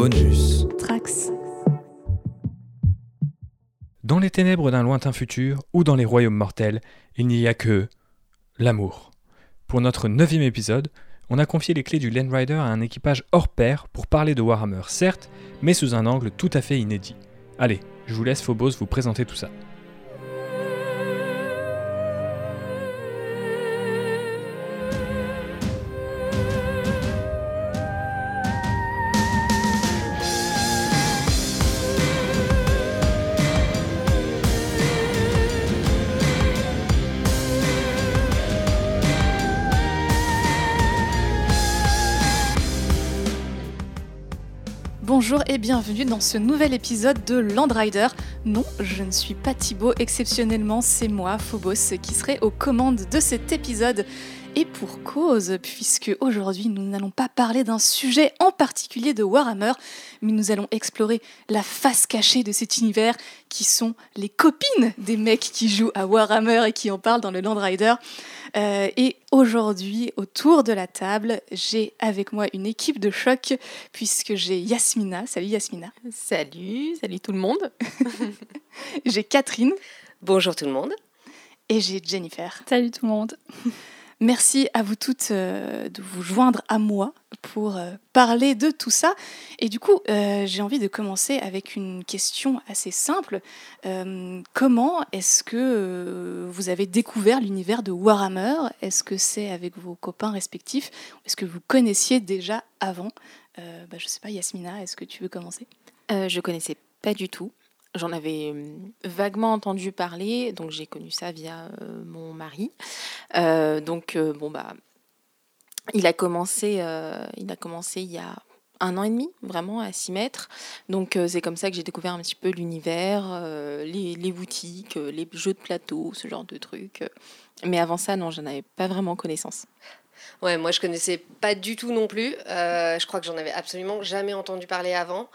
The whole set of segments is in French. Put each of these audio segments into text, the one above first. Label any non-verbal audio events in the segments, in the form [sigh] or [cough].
Bonus. Trax. Dans les ténèbres d'un lointain futur ou dans les royaumes mortels, il n'y a que l'amour. Pour notre neuvième épisode, on a confié les clés du Land Rider à un équipage hors pair pour parler de Warhammer, certes, mais sous un angle tout à fait inédit. Allez, je vous laisse Phobos vous présenter tout ça. Bienvenue dans ce nouvel épisode de Land Rider. Non, je ne suis pas Thibaut, exceptionnellement c'est moi, Phobos, qui serai aux commandes de cet épisode. Et pour cause, puisque aujourd'hui nous n'allons pas parler d'un sujet en particulier de Warhammer, mais nous allons explorer la face cachée de cet univers qui sont les copines des mecs qui jouent à Warhammer et qui en parlent dans le Land Rider. Euh, et aujourd'hui, autour de la table, j'ai avec moi une équipe de choc, puisque j'ai Yasmina. Salut Yasmina. Salut, salut tout le monde. [laughs] [laughs] J'ai Catherine Bonjour tout le monde. et j'ai Jennifer. Salut tout le monde. [laughs] Merci à vous toutes euh, de vous joindre à moi pour euh, parler de tout ça. Et du coup, euh, j'ai envie de commencer avec une question assez simple. Comment est-ce que vous avez découvert l'univers de Warhammer? Est-ce que c'est avec vos copains respectifs? Est-ce que vous connaissiez déjà avant? Bah, Je ne sais pas, Yasmina, est-ce que tu veux commencer? Je connaissais pas du tout. J'en avais hum, vaguement entendu parler, donc j'ai connu ça via euh, mon mari. Euh, donc euh, bon bah, il a commencé, euh, il a commencé il y a un an et demi vraiment à s'y mettre. Donc euh, c'est comme ça que j'ai découvert un petit peu l'univers, euh, les, boutiques, euh, les jeux de plateau, ce genre de trucs. Mais avant ça, non, j'en avais pas vraiment connaissance. Ouais, moi je connaissais pas du tout non plus. Euh, je crois que j'en avais absolument jamais entendu parler avant.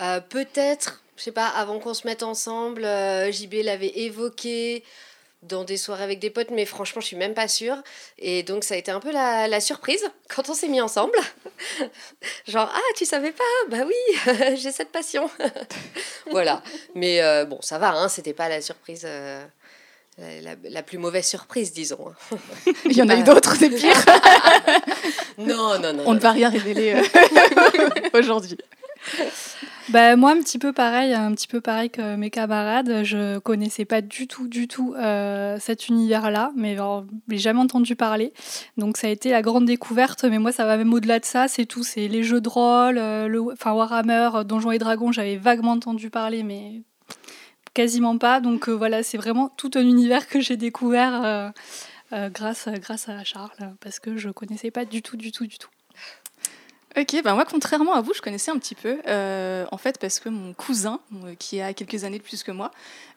Euh, Peut-être, je sais pas, avant qu'on se mette ensemble, euh, JB l'avait évoqué dans des soirées avec des potes, mais franchement je suis même pas sûre. Et donc ça a été un peu la, surprise [laughs] quand on s'est mis ensemble. [laughs] Genre, ah tu savais pas Bah oui, [laughs] j'ai cette passion. voilà. Mais euh, bon, ça va, hein, c'était pas la surprise. La, plus mauvaise surprise, disons. [laughs] Il y en a eu d'autres, des pires. [laughs] Non, non, non. On non. ne va rien révéler euh, [laughs] aujourd'hui. Bah, moi, un petit peu pareil, un petit peu pareil que mes camarades. Je connaissais pas du tout, du tout euh, cet univers-là, mais alors, j'ai jamais entendu parler. Donc, ça a été la grande découverte. Mais moi, ça va même au-delà de ça. C'est tout. C'est les jeux de rôle, euh, le, enfin Warhammer, Donjons et Dragons. J'avais vaguement entendu parler, mais quasiment pas. Donc euh, voilà, c'est vraiment tout un univers que j'ai découvert euh, euh, grâce, grâce à Charles, parce que je connaissais pas du tout, du tout, du tout. Ok, ben moi, contrairement à vous, je connaissais un petit peu. euh, en fait, parce que mon cousin, euh, qui a quelques années de plus que moi,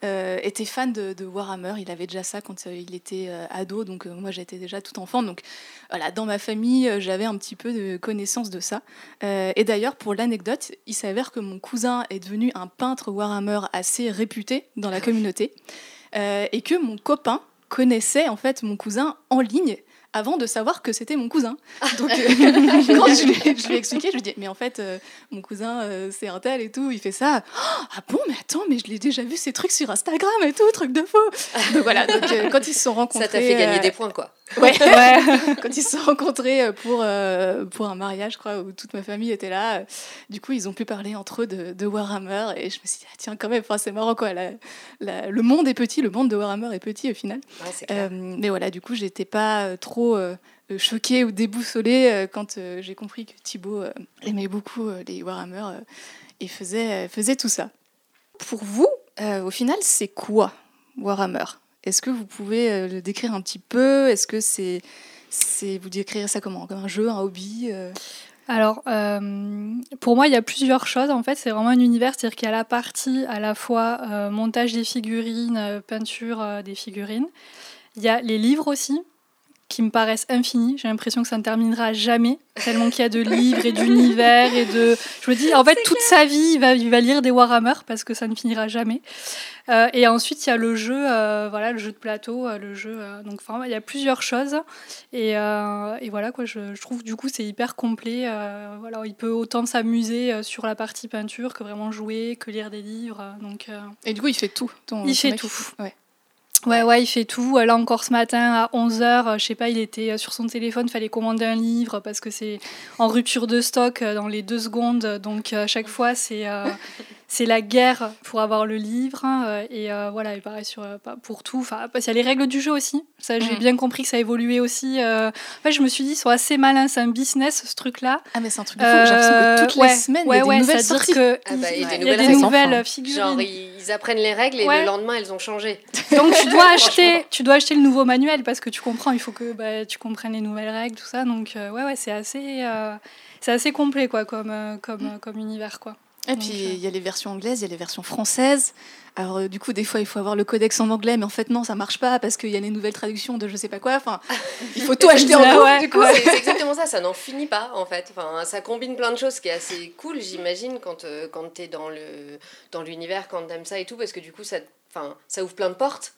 euh, était fan de, de Warhammer. Il avait déjà ça quand il était ado, donc moi j'étais déjà tout enfant. Donc voilà, dans ma famille, j'avais un petit peu de connaissance de ça. Euh, et d'ailleurs, pour l'anecdote, il s'avère que mon cousin est devenu un peintre Warhammer assez réputé dans la communauté. Euh, et que mon copain connaissait en fait mon cousin en ligne avant de savoir que c'était mon cousin. Donc, [laughs] euh, quand je lui, ai- je lui ai expliqué, je lui ai dit, mais en fait, euh, mon cousin, euh, c'est un tel et tout, il fait ça. Oh, ah bon, mais attends, mais je l'ai déjà vu ces trucs sur Instagram et tout, truc de faux. Donc voilà, donc, euh, quand ils se sont rencontrés. Ça t'a fait gagner euh, des points, quoi. Ouais. [laughs] Ouais. quand ils se sont rencontrés pour, euh, pour un mariage, je crois, où toute ma famille était là, euh, du coup, ils ont pu parler entre eux de, de Warhammer. Et je me suis dit, ah, tiens, quand même, c'est marrant, quoi. la- la- le monde est petit, le monde de Warhammer est petit au final. Ouais. Euh, mais voilà, du coup, j'étais pas euh, trop euh, euh, choquée ou déboussolée euh, quand j'ai compris que Thibaut aimait beaucoup les Warhammer et faisait, faisait tout ça. Pour vous, au final, c'est quoi Warhammer? Est-ce que vous pouvez le décrire un petit peu? Est-ce que c'est, c'est vous décrire ça comment? Comme un jeu, un hobby Alors, pour moi, il y a plusieurs choses. En fait, c'est vraiment un univers, c'est-à-dire qu'il y a la partie à la fois montage des figurines, peinture des figurines. Il y a les livres aussi, qui me paraissent infinis. J'ai l'impression que ça ne terminera jamais, tellement qu'il y a de livres et d'univers et de. Je me dis, en fait, toute sa vie, il va, il va lire des Warhammer parce que ça ne finira jamais. Euh, et ensuite, il y a le jeu, euh, voilà, le jeu de plateau, euh, le jeu. euh, donc, enfin, il y a plusieurs choses. Et, et voilà, quoi, je, je trouve du coup, c'est hyper complet. voilà, il peut autant s'amuser sur la partie peinture que vraiment jouer, que lire des livres. donc, Et du coup, il fait tout. ton- Il ton fait mec. tout. Ouais. Ouais, ouais, il fait tout. Là encore ce matin à 11h, je sais pas, il était euh, sur son téléphone, fallait commander un livre parce que c'est en rupture de stock euh, dans les deux secondes. Donc à chaque fois, c'est euh, [laughs] c'est la guerre pour avoir le livre. euh, Et euh, voilà, et pareil sur, euh, pour tout. Enfin, parce qu'il y a les règles du jeu aussi. Ça, j'ai Mhm. bien compris que ça évoluait aussi. euh. En fait, je me suis dit, ils sont assez malins, c'est un business ce truc-là. Ah, mais c'est un truc de fou. J'ai l'impression que toutes ouais, les semaines, ouais, il y a des ouais, nouvelles sorties. que Ah bah, il il y a des il y a nouvelles des figurines. Genre, ils, apprennent les règles et Ouais. le lendemain, elles ont changé. Donc tu dois [laughs] acheter, tu dois acheter le nouveau manuel parce que tu comprends, il faut que bah, tu comprennes les nouvelles règles, tout ça. Donc euh, ouais, ouais, c'est assez, euh, c'est assez complet quoi, comme, euh, comme, euh, comme univers quoi. Et puis, euh, il y a les versions anglaises, il y a les versions françaises. Alors, euh, du coup, des fois, il faut avoir le codex en anglais, mais en fait, non, ça marche pas parce qu'il y a les nouvelles traductions de je sais pas quoi. Enfin, il faut tout [laughs] acheter en ouais. Du coup, c'est c'est exactement ça, ça n'en finit pas en fait. Enfin, ça combine plein de choses, ce qui est assez cool, j'imagine, quand, euh, quand tu es dans le dans l'univers, quand t'aimes ça et tout, parce que du coup, ça, enfin, ça ouvre plein de portes,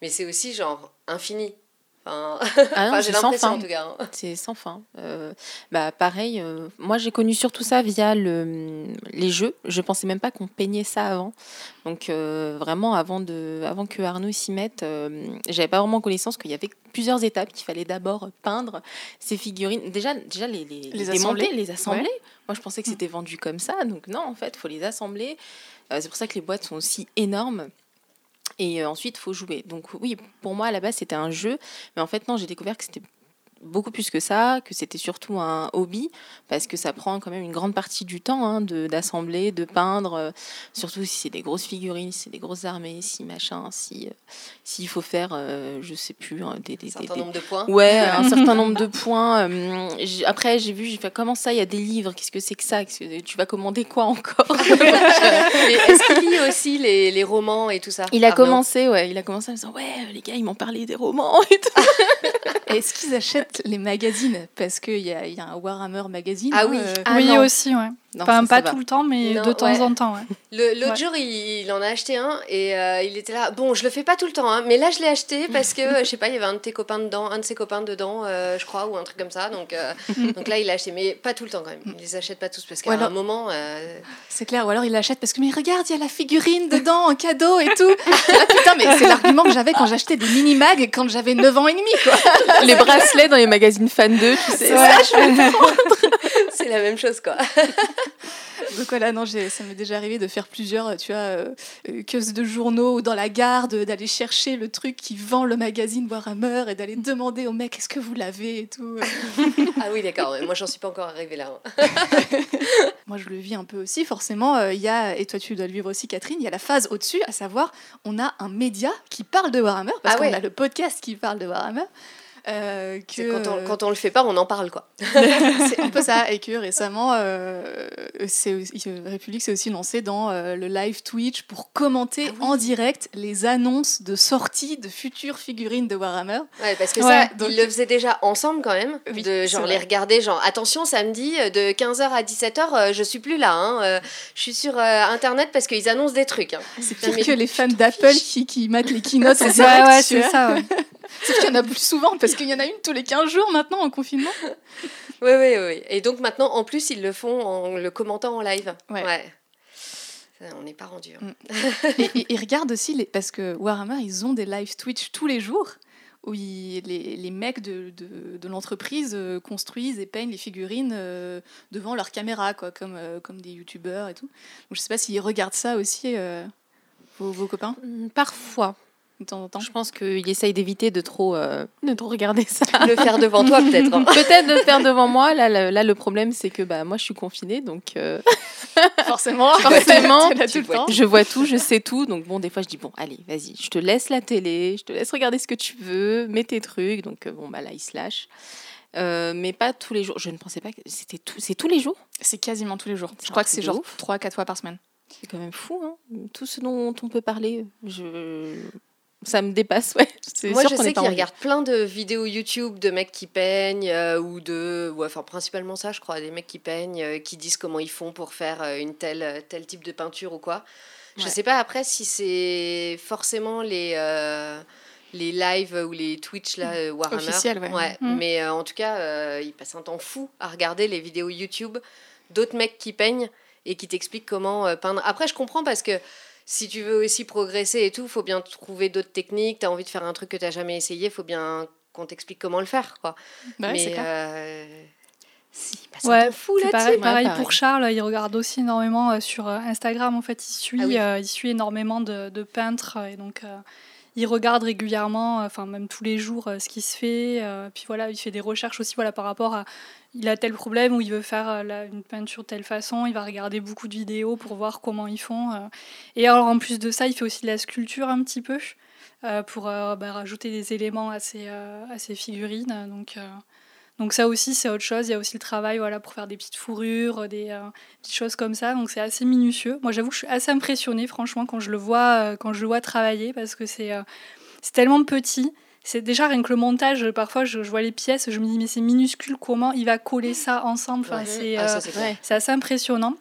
mais c'est aussi genre infini. Enfin, Ah enfin, j'ai c'est sans l'impression fin. en tout cas. hein. C'est sans fin. Euh, bah pareil, euh, moi j'ai connu surtout ça via le, les jeux. Je pensais même pas qu'on peignait ça avant. Donc euh, vraiment avant de, avant que Arnaud s'y mette, j'avais pas vraiment connaissance qu'il y avait plusieurs étapes qu'il fallait d'abord peindre ces figurines. Déjà, déjà les, les, Les assembler. les assembler. Moi je pensais que c'était vendu comme ça. Donc non, en fait, faut les assembler. C'est pour ça que les boîtes sont aussi énormes. Et euh, ensuite, il faut jouer. Donc oui, pour moi, à la base, c'était un jeu. Mais en fait, non, j'ai découvert que c'était beaucoup plus que ça, que c'était surtout un hobby, parce que ça prend quand même une grande partie du temps hein, d'assembler, de, peindre, euh, surtout si c'est des grosses figurines, si c'est des grosses armées, si machin, si euh, s'il faut faire, euh, je sais plus, hein, des, des, Un certain des- nombre de points. Ouais, [laughs] un certain nombre de points. euh, après, j'ai vu, j'ai fait comment ça, il y a des livres, qu'est-ce que c'est que ça que- Tu vas commander quoi encore? [laughs] Est-ce qu'il lit aussi les, les romans et tout ça Il a Arnaud? commencé, ouais, il a commencé en me disant ouais, les gars, ils m'ont parlé des romans et tout. [laughs] Est-ce qu'ils achètent les magazines Parce qu'il y a, il y a un Warhammer magazine. Ah hein, oui. euh, Ah oui non. aussi, ouais. Non, enfin ça, pas ça va. tout le temps, mais Non, de temps ouais. en temps, ouais. Le- L'autre Ouais. jour, il, il en a acheté un et euh, il était là. Bon, je le fais pas tout le temps, hein, mais là, je l'ai acheté parce que, euh, je sais pas, il y avait un de tes copains dedans, un de ses copains dedans, euh, je crois, ou un truc comme ça. Donc, euh, donc là, il l'a acheté, mais pas tout le temps quand même. Il les achète pas tous parce qu'à un moment. euh, C'est clair. Ou alors il l'achète parce que, mais regarde, il y a la figurine dedans en cadeau et tout. Ah, putain, mais c'est l'argument que j'avais quand j'achetais des mini-mags quand j'avais 9 ans et demi, quoi. les bracelets dans les magazines fan 2, tu sais. Ça, je vais [laughs] c'est la même chose, quoi. [laughs] Donc voilà, non, ça m'est déjà arrivé de faire plusieurs, tu vois, euh, euh, queues de journaux ou dans la gare, d'aller chercher le truc qui vend le magazine Warhammer et d'aller demander au mec est-ce que vous l'avez et tout. [laughs] Ah oui, d'accord. Moi, j'en suis pas encore arrivée là. hein. [laughs] Moi, je le vis un peu aussi, forcément. euh, Il y a, et toi, tu dois le vivre aussi, Catherine, il y a la phase au-dessus, à savoir, on a un média qui parle de Warhammer, parce Ah qu'on ouais. a le podcast qui parle de Warhammer. Euh, que, C'est Quand, on, quand on le fait pas, on en parle, quoi. [laughs] c'est un peu ça, et que récemment, euh, c'est euh, République s'est aussi lancé dans euh, le live Twitch pour commenter Ah oui. en direct les annonces de sortie de futures figurines de Warhammer. Ouais, parce que Ouais, ça, donc- ils le faisaient déjà ensemble quand même. Oui, de c'est genre les regarder, genre attention, samedi de 15h à 17h, euh, je suis plus là. hein, euh, je suis sur euh, internet parce qu'ils annoncent des trucs. hein. C'est pire que les fans d'Apple qui, qui matent les keynotes [laughs] en Ouais, direct. ouais, c'est ça. [laughs] Sauf qu'il y en a plus souvent, parce qu'il y en a une tous les 15 jours maintenant en confinement. Oui, oui, oui. Et donc maintenant, en plus, ils le font en le commentant en live. Ouais. On n'est pas rendu. hein. Mm. et, et- et regarde aussi, les, parce que Warhammer, ils ont des live Twitch tous les jours où ils- les, les mecs de, de, de l'entreprise euh, construisent et peignent les figurines euh, devant leur caméra, quoi, comme, euh, comme des youtubeurs et tout. Donc je sais pas s'ils regardent ça aussi, euh, vos, vos copains, Mm, Parfois. De temps en temps. Je pense qu'il essaye d'éviter de trop, euh, de trop regarder ça. [laughs] Le faire devant toi, peut-être. hein. Peut-être de le faire devant moi. Là, le, là, le problème, c'est que bah, moi, je suis confinée, donc euh, [laughs] Forcément, [laughs] Forcément, t'es là tu tout le vois temps. je vois tout, je sais tout. Donc bon, des fois, je dis bon, allez, vas-y, je te laisse la télé, je te laisse regarder ce que tu veux, mets tes trucs. Donc euh, bon, bah là, il se lâche. Euh, mais pas tous les jours. Je ne pensais pas que c'était tout. C'est tous les jours? C'est quasiment tous les jours. Je crois que c'est genre ouf. 3-4 fois par semaine. C'est quand même fou, hein. Tout ce dont on peut parler, je ça me dépasse. Ouais. Moi, je sais qu'il regarde plein de vidéos YouTube de mecs qui peignent ou de, ou, enfin principalement ça, je crois, des mecs qui peignent, qui disent comment ils font pour faire une telle tel type de peinture ou quoi. Je sais pas après si c'est forcément les les lives ou les Twitch là, euh, Warhammer. Officiel, ouais. Mm. Mais euh, en tout cas, euh, ils passent un temps fou à regarder les vidéos YouTube d'autres mecs qui peignent et qui t'expliquent comment peindre. Après, je comprends parce que si tu veux aussi progresser et tout, il faut bien trouver d'autres techniques. Tu as envie de faire un truc que tu n'as jamais essayé, il faut bien qu'on t'explique comment le faire. Quoi. Bah Mais euh, si, ouais, fou là pareil, pareil, pour Charles, il regarde aussi énormément sur Instagram. En fait, il suit, ah il suit énormément de, de, peintres et donc il regarde régulièrement, enfin même tous les jours, euh, ce qui se fait. Euh, puis voilà, il fait des recherches aussi voilà, par rapport à il a tel problème ou il veut faire euh, une peinture de telle façon. Il va regarder beaucoup de vidéos pour voir comment ils font. Et alors en plus de ça, il fait aussi de la sculpture un petit peu pour bah, rajouter des éléments à ses, à ses figurines. Donc donc ça aussi, c'est autre chose. Il y a aussi le travail voilà, pour faire des petites fourrures, des euh, petites choses comme ça. Donc c'est assez minutieux. Moi, j'avoue que je suis assez impressionnée, franchement, quand je le vois, euh, quand je le vois travailler, parce que c'est euh, c'est tellement petit. C'est déjà rien que le montage, parfois je, vois les pièces, je me dis mais c'est minuscule, comment il va coller ça ensemble? Enfin, ah, C'est assez impressionnant.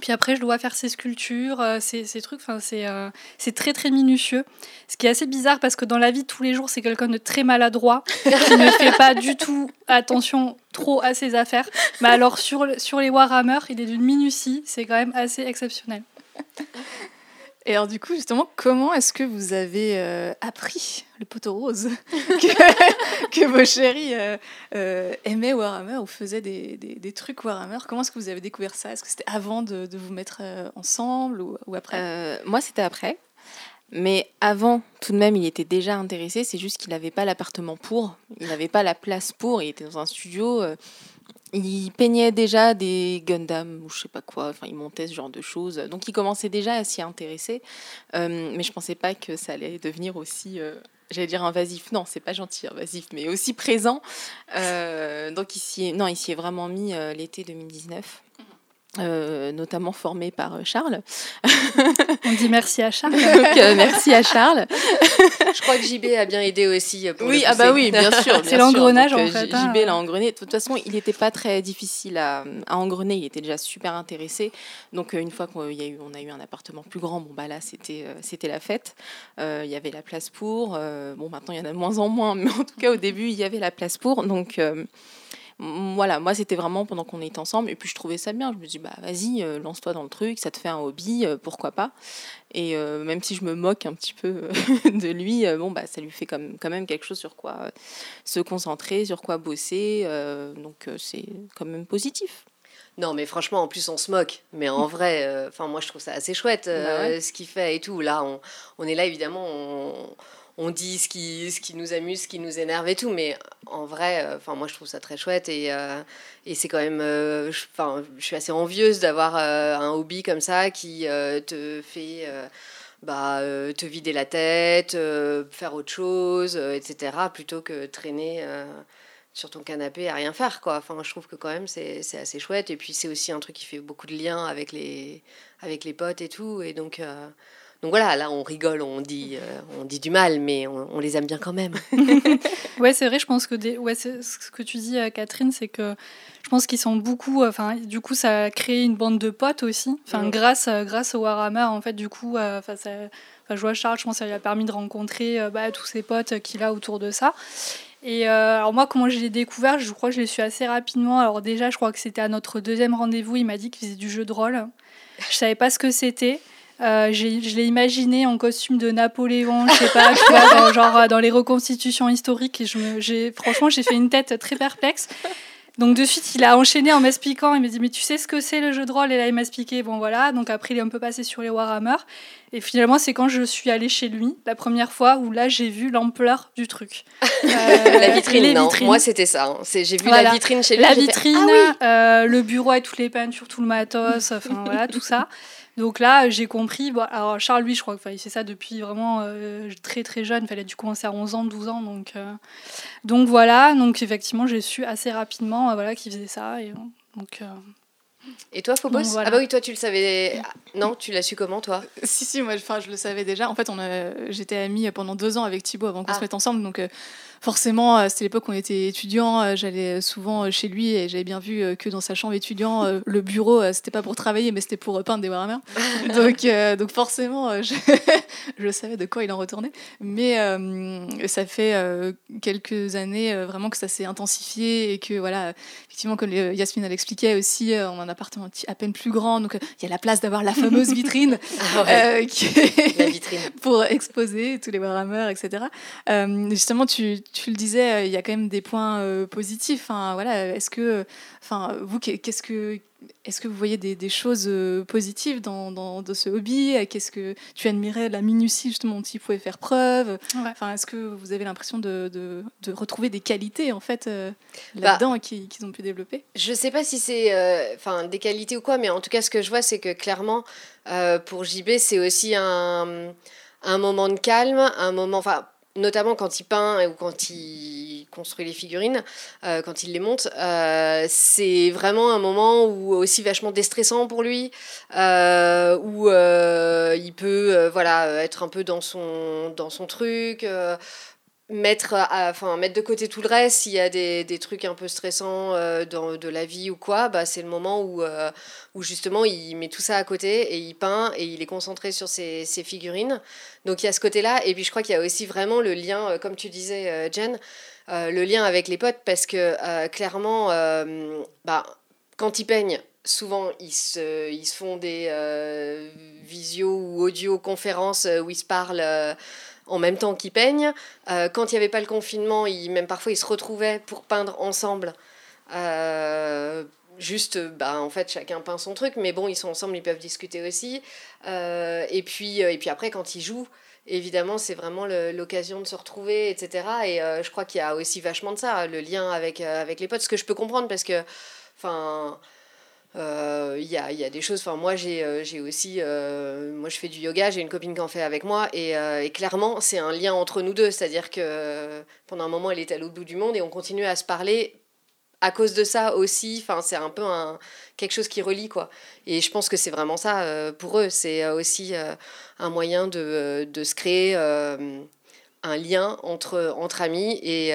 Puis après, je dois faire ces sculptures, euh, ces, ces, trucs. Enfin, c'est euh, c'est très très minutieux. Ce qui est assez bizarre parce que dans la vie de tous les jours, c'est quelqu'un de très maladroit qui ne fait pas du tout attention trop à ses affaires. Mais alors sur sur les Warhammer, il est d'une minutie. C'est quand même assez exceptionnel. Et alors du coup, justement, comment est-ce que vous avez euh, appris le poteau rose [laughs] que, que, vos chéris euh, euh, aimaient Warhammer ou faisaient des, des, des trucs Warhammer? Comment est-ce que vous avez découvert ça? Est-ce que c'était avant de, de, vous mettre ensemble ou, ou après? Moi, c'était après. Mais avant, tout de même, il était déjà intéressé. C'est juste qu'il n'avait pas l'appartement pour. Il n'avait pas la place pour. Il était dans un studio il peignait déjà des Gundam ou je sais pas quoi, enfin il montait ce genre de choses. Donc il commençait déjà à s'y intéresser, euh, mais je pensais pas que ça allait devenir aussi, euh, j'allais dire invasif. Non, c'est pas gentil invasif, mais aussi présent. Euh, donc non, il s'y est vraiment mis l'été 2019. Euh, notamment formé par euh, Charles. On dit merci à Charles. [laughs] Donc, euh, merci à Charles. Je crois que JB a bien aidé aussi. Pour oui, ah bah oui, bien sûr. [laughs] C'est l'engrenage en fait. Hein. JB l'a engrené. De toute façon, il n'était pas très difficile à, à, engrener. Il était déjà super intéressé. Donc une fois qu'on a eu, on a eu un appartement plus grand, bon bah là c'était c'était la fête. Il y avait la place pour. bon maintenant il y en a de moins en moins, [laughs] mais en tout cas au début il y avait la place pour. Donc voilà, moi c'était vraiment pendant qu'on était ensemble et puis je trouvais ça bien. Je me dis bah vas-y, euh, lance-toi dans le truc, ça te fait un hobby, euh, pourquoi pas. Et euh, même si je me moque un petit peu [laughs] de lui, bon bah ça lui fait comme, quand même quelque chose sur quoi se concentrer, sur quoi bosser. donc c'est quand même positif. Non, mais franchement, en plus, on se moque. Mais en vrai, enfin moi, je trouve ça assez chouette bah ce qu'il fait et tout. Là, on, on est là, évidemment, on, on dit ce qui, ce qui nous amuse, ce qui nous énerve et tout, mais en vrai, euh, enfin moi je trouve ça très chouette et, euh, et c'est quand même, euh, enfin je, suis assez envieuse d'avoir un hobby comme ça qui te fait bah, te vider la tête, faire autre chose, etc., plutôt que traîner sur ton canapé à rien faire quoi. Enfin je trouve que quand même c'est assez chouette et puis c'est aussi un truc qui fait beaucoup de liens avec les, avec les potes et tout et donc donc voilà, là on rigole, on dit, euh, on dit du mal, mais on, les aime bien quand même. [laughs] [laughs] ouais, c'est vrai, je pense que des, ouais, ce que tu dis, euh, Catherine, c'est que je pense qu'ils sont beaucoup. Euh, enfin, du coup, ça a créé une bande de potes aussi. Enfin, grâce, grâce au Warhammer, en fait, du coup, enfin, ça, je vois Charles, je pense que ça lui a permis de rencontrer bah, tous ses potes qu'il a autour de ça. Et alors moi, comment je l'ai découvert Je crois que je l'ai su assez rapidement. Alors déjà, je crois que c'était à notre deuxième rendez-vous. Il m'a dit qu'il faisait du jeu de rôle. Je savais pas ce que c'était. Euh, je l'ai imaginé en costume de Napoléon, je sais pas, tu vois, [laughs] dans, genre euh, dans les reconstitutions historiques. Et je me, franchement, j'ai fait une tête très perplexe. Donc de suite, il a enchaîné en m'expliquant. Il m'a dit mais tu sais ce que c'est le jeu de rôle? Et là, il m'a expliqué. Bon voilà. Donc après, il est un peu passé sur les Warhammer. Et finalement, c'est quand je suis allée chez lui la première fois où là, j'ai vu l'ampleur du truc. [laughs] Euh, la vitrine, non. Moi, c'était ça. Hein. J'ai vu la vitrine chez lui. La vitrine, ah oui le bureau avec toutes les peintures, tout le matos, enfin voilà, tout ça. Donc là, j'ai compris. Bon, alors Charles, lui, je crois qu'il fait ça depuis vraiment euh, très très jeune. Il fallait dû commencer à 11 ans, 12 ans. Donc, euh, donc voilà. Donc effectivement, j'ai su assez rapidement euh, voilà, qu'il faisait ça. Et, donc, Et toi, Phobos Ah bah oui, toi, tu le savais. Non, tu l'as su comment, toi [laughs] Si, si, moi, je le savais déjà. En fait, on j'étais amie pendant deux ans avec Thibaut avant qu'on se ah. mette ensemble, donc forcément, euh, c'était l'époque où on était étudiant, euh, j'allais souvent euh, chez lui et j'avais bien vu que dans sa chambre étudiant, le bureau, c'était pas pour travailler, mais c'était pour peindre des Warhammer. [laughs] donc, donc forcément, je, [laughs] je, savais de quoi il en retournait. Mais ça fait quelques années vraiment que ça s'est intensifié et que, voilà, effectivement, comme Yasmine l'expliquait aussi, on a un appartement à peine plus grand, donc il y a la place d'avoir la fameuse vitrine, [laughs] ah qui la vitrine. pour exposer tous les Warhammer, etc. justement, tu, tu le disais, euh, il y a quand même des points euh, positifs. Enfin, voilà, est-ce que, enfin, vous, qu'est-ce que, est-ce que vous voyez des, des choses euh, positives dans, dans, ce hobby? Qu'est-ce que tu admirais la minutie justement dont il pouvait faire preuve? Enfin, est-ce que vous avez l'impression de, de, de, retrouver des qualités en fait bah, là-dedans qu'ils ont pu développer? Je sais pas si c'est, enfin, des qualités ou quoi, mais en tout cas, ce que je vois, c'est que clairement, pour JB, c'est aussi un, un moment de calme, un moment, enfin notamment quand il peint ou quand il construit les figurines, euh, quand il les monte, euh, c'est vraiment un moment où aussi vachement déstressant pour lui, euh, où il peut voilà être un peu dans son dans son truc, mettre, enfin, mettre de côté tout le reste, s'il y a des, des, trucs un peu stressants euh, dans, de la vie ou quoi, bah, c'est le moment où, euh, où justement il met tout ça à côté et il peint et il est concentré sur ses, ses figurines. Donc il y a ce côté-là. Et puis je crois qu'il y a aussi vraiment le lien, euh, comme tu disais, Jen, le lien avec les potes parce que clairement, bah, quand ils peignent, souvent ils se, ils font des visio ou audio conférences où ils se parlent en même temps qu'ils peignent. Euh, quand il n'y avait pas le confinement, ils, même parfois ils se retrouvaient pour peindre ensemble. Euh, juste, bah, en fait, chacun peint son truc, mais bon, ils sont ensemble, ils peuvent discuter aussi. Euh, et, puis, et puis après, quand ils jouent, évidemment, c'est vraiment l'occasion de se retrouver, etc. Et je crois qu'il y a aussi vachement de ça, le lien avec, avec les potes, ce que je peux comprendre parce que, enfin euh, il y, a, y, a, des choses, enfin moi j'ai euh, aussi, euh, moi je fais du yoga, j'ai une copine qui en fait avec moi et, clairement c'est un lien entre nous deux, c'est-à-dire que pendant un moment elle était à l'autre bout du monde et on continue à se parler à cause de ça aussi, enfin c'est un peu quelque chose qui relie quoi. Et je pense que c'est vraiment ça pour eux, c'est aussi un moyen de, de se créer un lien entre, entre amis et,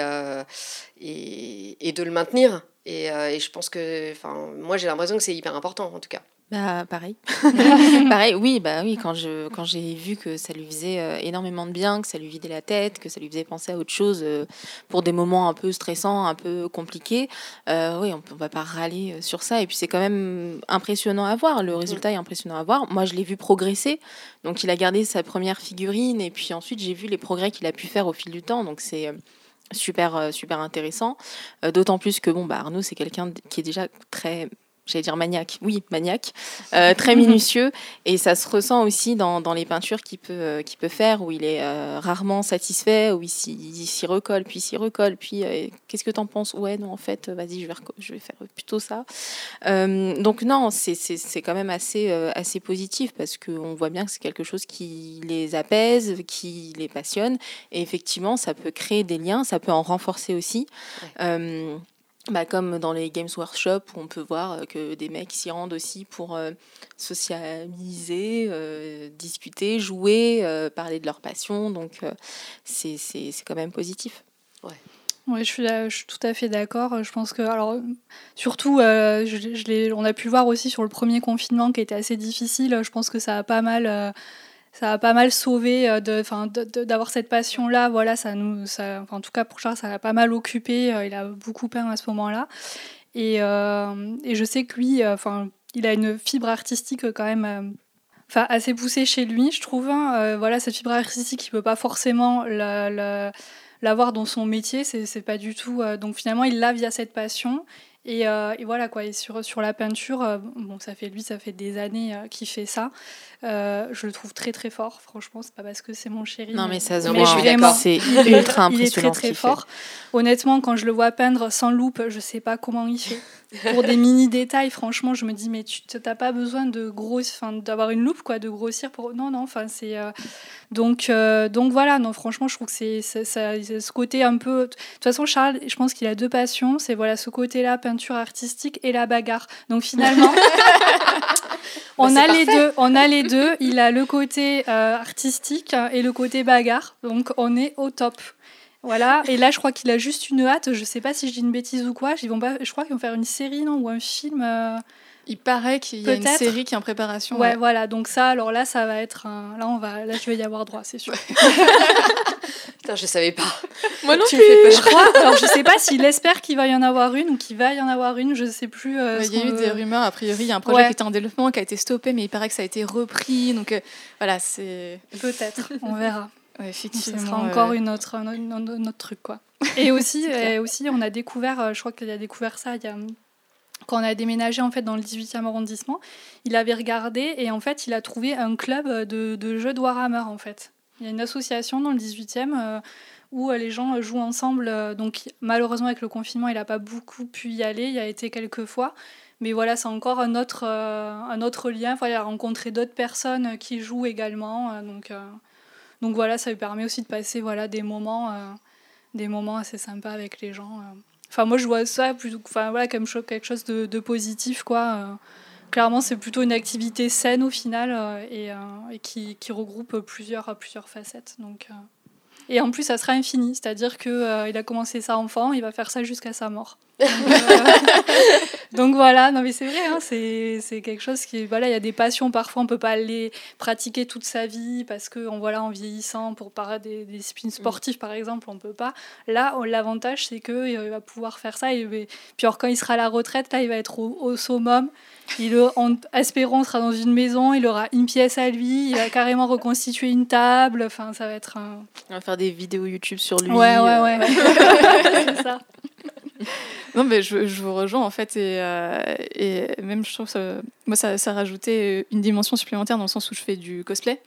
et de le maintenir. Et, euh, et, je pense que, enfin, moi j'ai l'impression que c'est hyper important en tout cas. Bah, pareil. [laughs] pareil, oui, bah oui, quand je quand j'ai vu que ça lui faisait euh, énormément de bien, que ça lui vidait la tête, que ça lui faisait penser à autre chose euh, pour des moments un peu stressants, un peu compliqués, oui, on, on va pas râler sur ça. Et puis c'est quand même impressionnant à voir. Le résultat est impressionnant à voir. Moi, je l'ai vu progresser. Donc, il a gardé sa première figurine et puis ensuite j'ai vu les progrès qu'il a pu faire au fil du temps. Donc, c'est super euh, super intéressant. Euh, d'autant plus que bon bah Arnaud c'est quelqu'un qui est déjà très j'allais dire maniaque, oui, maniaque, euh, très [laughs] minutieux. Et ça se ressent aussi dans, dans les peintures qu'il peut, euh, peut faire, où il est euh, rarement satisfait, où il s'y recolle, puis s'y recolle, puis qu'est-ce que tu en penses? Ouais, non, en fait, vas-y, je vais, je vais faire plutôt ça. donc non, c'est quand même assez, assez positif, parce qu'on voit bien que c'est quelque chose qui les apaise, qui les passionne. Et effectivement, ça peut créer des liens, ça peut en renforcer aussi. Bah, comme dans les Games Workshop, où on peut voir euh, que des mecs s'y rendent aussi pour euh, socialiser, euh, discuter, jouer, parler de leur passion. Donc, c'est quand même positif. Ouais. Ouais, je suis, je suis tout à fait d'accord. Je pense que, alors, surtout, je, on a pu le voir aussi sur le premier confinement qui était assez difficile. Je pense que ça a pas mal ça a pas mal sauvé euh, de, d'avoir cette passion-là. Voilà, ça nous, ça, en tout cas pour Charles, ça a pas mal occupé. Euh, il a beaucoup peint à ce moment-là. Et, euh, et je sais que lui, enfin, il a une fibre artistique quand même. Enfin, assez poussée chez lui, je trouve. Hein. voilà, cette fibre artistique, il peut pas forcément l'avoir dans son métier, c'est pas du tout. donc finalement, il l'a via cette passion. Et, et, voilà quoi. Et sur, sur la peinture, bon, ça fait lui, ça fait des années qu'il fait ça. Euh, je le trouve très très fort, franchement, c'est pas parce que c'est mon chéri. Non, mais, ça se voit, c'est ultra [laughs] impressionnant. il est très très fort. Honnêtement, quand je le vois peindre sans loupe, je sais pas comment il fait. Pour des mini détails, franchement, je me dis, mais tu n'as pas besoin de enfin d'avoir une loupe, quoi, de grossir pour. Non, non, enfin, c'est. Euh, donc, euh, donc voilà, non, franchement, je trouve que c'est ce côté un peu. De toute façon, Charles, je pense qu'il a deux passions. C'est voilà, ce côté-là, peinture artistique et la bagarre. Donc finalement, [laughs] [laughs] on a les deux. On a les deux. [laughs] Il a le côté euh, artistique et le côté bagarre. Donc on est au top. Voilà, et là je crois qu'il a juste une hâte, je sais pas si je dis une bêtise ou quoi, ils vont pas, je crois qu'ils vont faire une série non, ou un film. euh, Il paraît qu'il y a une série qui est en préparation. Ouais, voilà, donc ça, alors là, ça va être un... Là, on va... là, je vais y avoir droit, c'est sûr. [laughs] Putain, je savais pas. Moi non Tu me fais peur. Je crois, alors je sais pas s'il espère qu'il va y en avoir une ou qu'il va y en avoir une, je sais plus. euh, Il y a eu veut- des rumeurs, a priori, il y a un projet Ouais. qui était en développement, qui a été stoppé, mais il paraît que ça a été repris. Donc euh, voilà, c'est. [laughs] Peut-être, on verra. ouais, Ce effectivement. sera euh, encore une autre, un, un- un autre truc, quoi. [laughs] Et aussi, et aussi, on a découvert, euh, je crois qu'il a découvert ça il y a quand on a déménagé en fait dans le 18e arrondissement, il avait regardé et en fait il a trouvé un club de, de jeux de Warhammer en fait. Il y a une association dans le 18e euh, où euh, les gens jouent ensemble. euh, donc malheureusement avec le confinement il n'a pas beaucoup pu y aller, il y a été quelques fois. Mais voilà, c'est encore un autre, euh, un autre lien. Il a rencontré d'autres personnes qui jouent également. euh, donc, euh, donc voilà, ça lui permet aussi de passer voilà, des, moments, euh, des moments assez sympas avec les gens. Enfin, moi, je vois ça plutôt, enfin, voilà, comme quelque chose de, de positif. Quoi. euh. Clairement, c'est plutôt une activité saine au final euh, et, euh, et qui, qui regroupe plusieurs, plusieurs facettes. Donc. Et en plus, ça sera infini, c'est-à-dire qu'il il a commencé ça enfant, il va faire ça jusqu'à sa mort. [laughs] Donc, euh, voilà, non mais c'est vrai, hein, c'est quelque chose qui, voilà, il y a des passions, parfois on peut pas les pratiquer toute sa vie parce que on, voilà, en vieillissant, pour parler des, des disciplines sportives par exemple, on peut pas. Là, l'avantage c'est que euh, il va pouvoir faire ça. Et, et- puis alors quand il sera à la retraite, là, il va être au, au summum. Il, en, espérons, sera dans une maison, il aura une pièce à lui, il va carrément reconstituer une table. Enfin, ça va être un. On va faire des vidéos YouTube sur lui. Ouais, ouais, euh, ouais. [laughs] c'est ça. [laughs] [laughs] Non, mais je, je vous rejoins en fait, et, euh, et même je trouve ça, moi ça, ça rajoutait une dimension supplémentaire dans le sens où je fais du cosplay.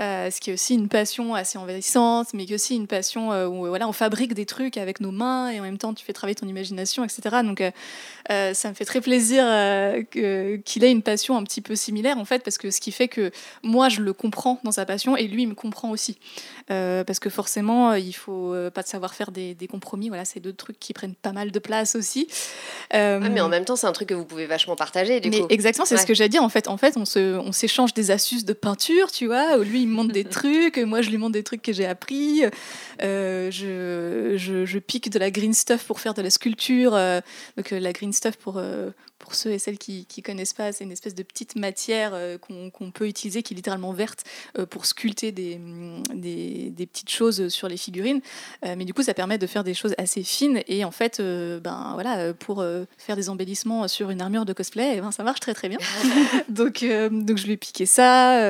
Euh, ce qui est aussi une passion assez envahissante, mais qui est aussi une passion euh, où voilà, on fabrique des trucs avec nos mains et en même temps tu fais travailler ton imagination, etc. Donc euh, ça me fait très plaisir qu'il ait une passion un petit peu similaire en fait, parce que ce qui fait que moi je le comprends dans sa passion et lui il me comprend aussi. Parce que forcément il faut pas de savoir faire des, des compromis, voilà, c'est deux trucs qui prennent pas mal de place aussi. Ah, mais en même temps, c'est un truc que vous pouvez vachement partager, du mais coup. exactement, c'est ce que j'ai dit. En fait, en fait, on se, on s'échange des astuces de peinture, tu vois. Où lui, montre des trucs, moi, je lui montre des trucs que j'ai appris. Euh, je, je, je pique de la green stuff pour faire de la sculpture. euh, donc euh, la green stuff pour pour ceux et celles qui qui connaissent pas, c'est une espèce de petite matière euh, qu'on peut utiliser, qui est littéralement verte, euh, pour sculpter des, mm, des, des petites choses sur les figurines. Euh, mais du coup, ça permet de faire des choses assez fines. Et en fait, ben voilà, pour faire des embellissements sur une armure de cosplay, eh ben, ça marche très très bien. [laughs] donc, donc je lui ai piqué ça.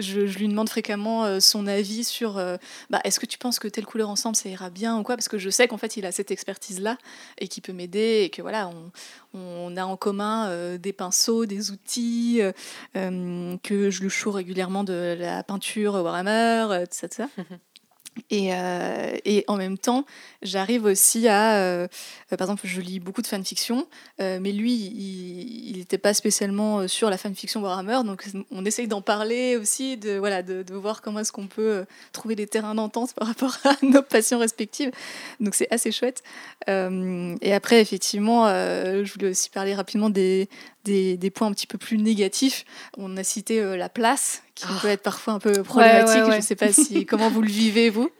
je, je lui demande fréquemment son avis sur bah, est-ce que tu penses que telle couleur ensemble ça ira bien ou quoi? Parce que je sais qu'en fait il a cette expertise là et qui peut m'aider et que voilà, on, on a en euh, des pinceaux, des outils, euh, euh, que je lui choue régulièrement de la peinture Warhammer, euh, [laughs] Et, euh, et en même temps, j'arrive aussi à. euh, par exemple, je lis beaucoup de fanfiction, euh, mais lui, il n'était pas spécialement sur la fanfiction Warhammer, donc on essaye d'en parler aussi, de, voilà, de, voir comment est-ce qu'on peut trouver des terrains d'entente par rapport [laughs] à nos passions respectives. Donc c'est assez chouette. Et après, effectivement, je voulais aussi parler rapidement des, des, des points un petit peu plus négatifs. On a cité euh, la place, qui Ah. peut être parfois un peu problématique. ouais, ouais. Je ne sais pas si, [laughs] comment vous le vivez, vous.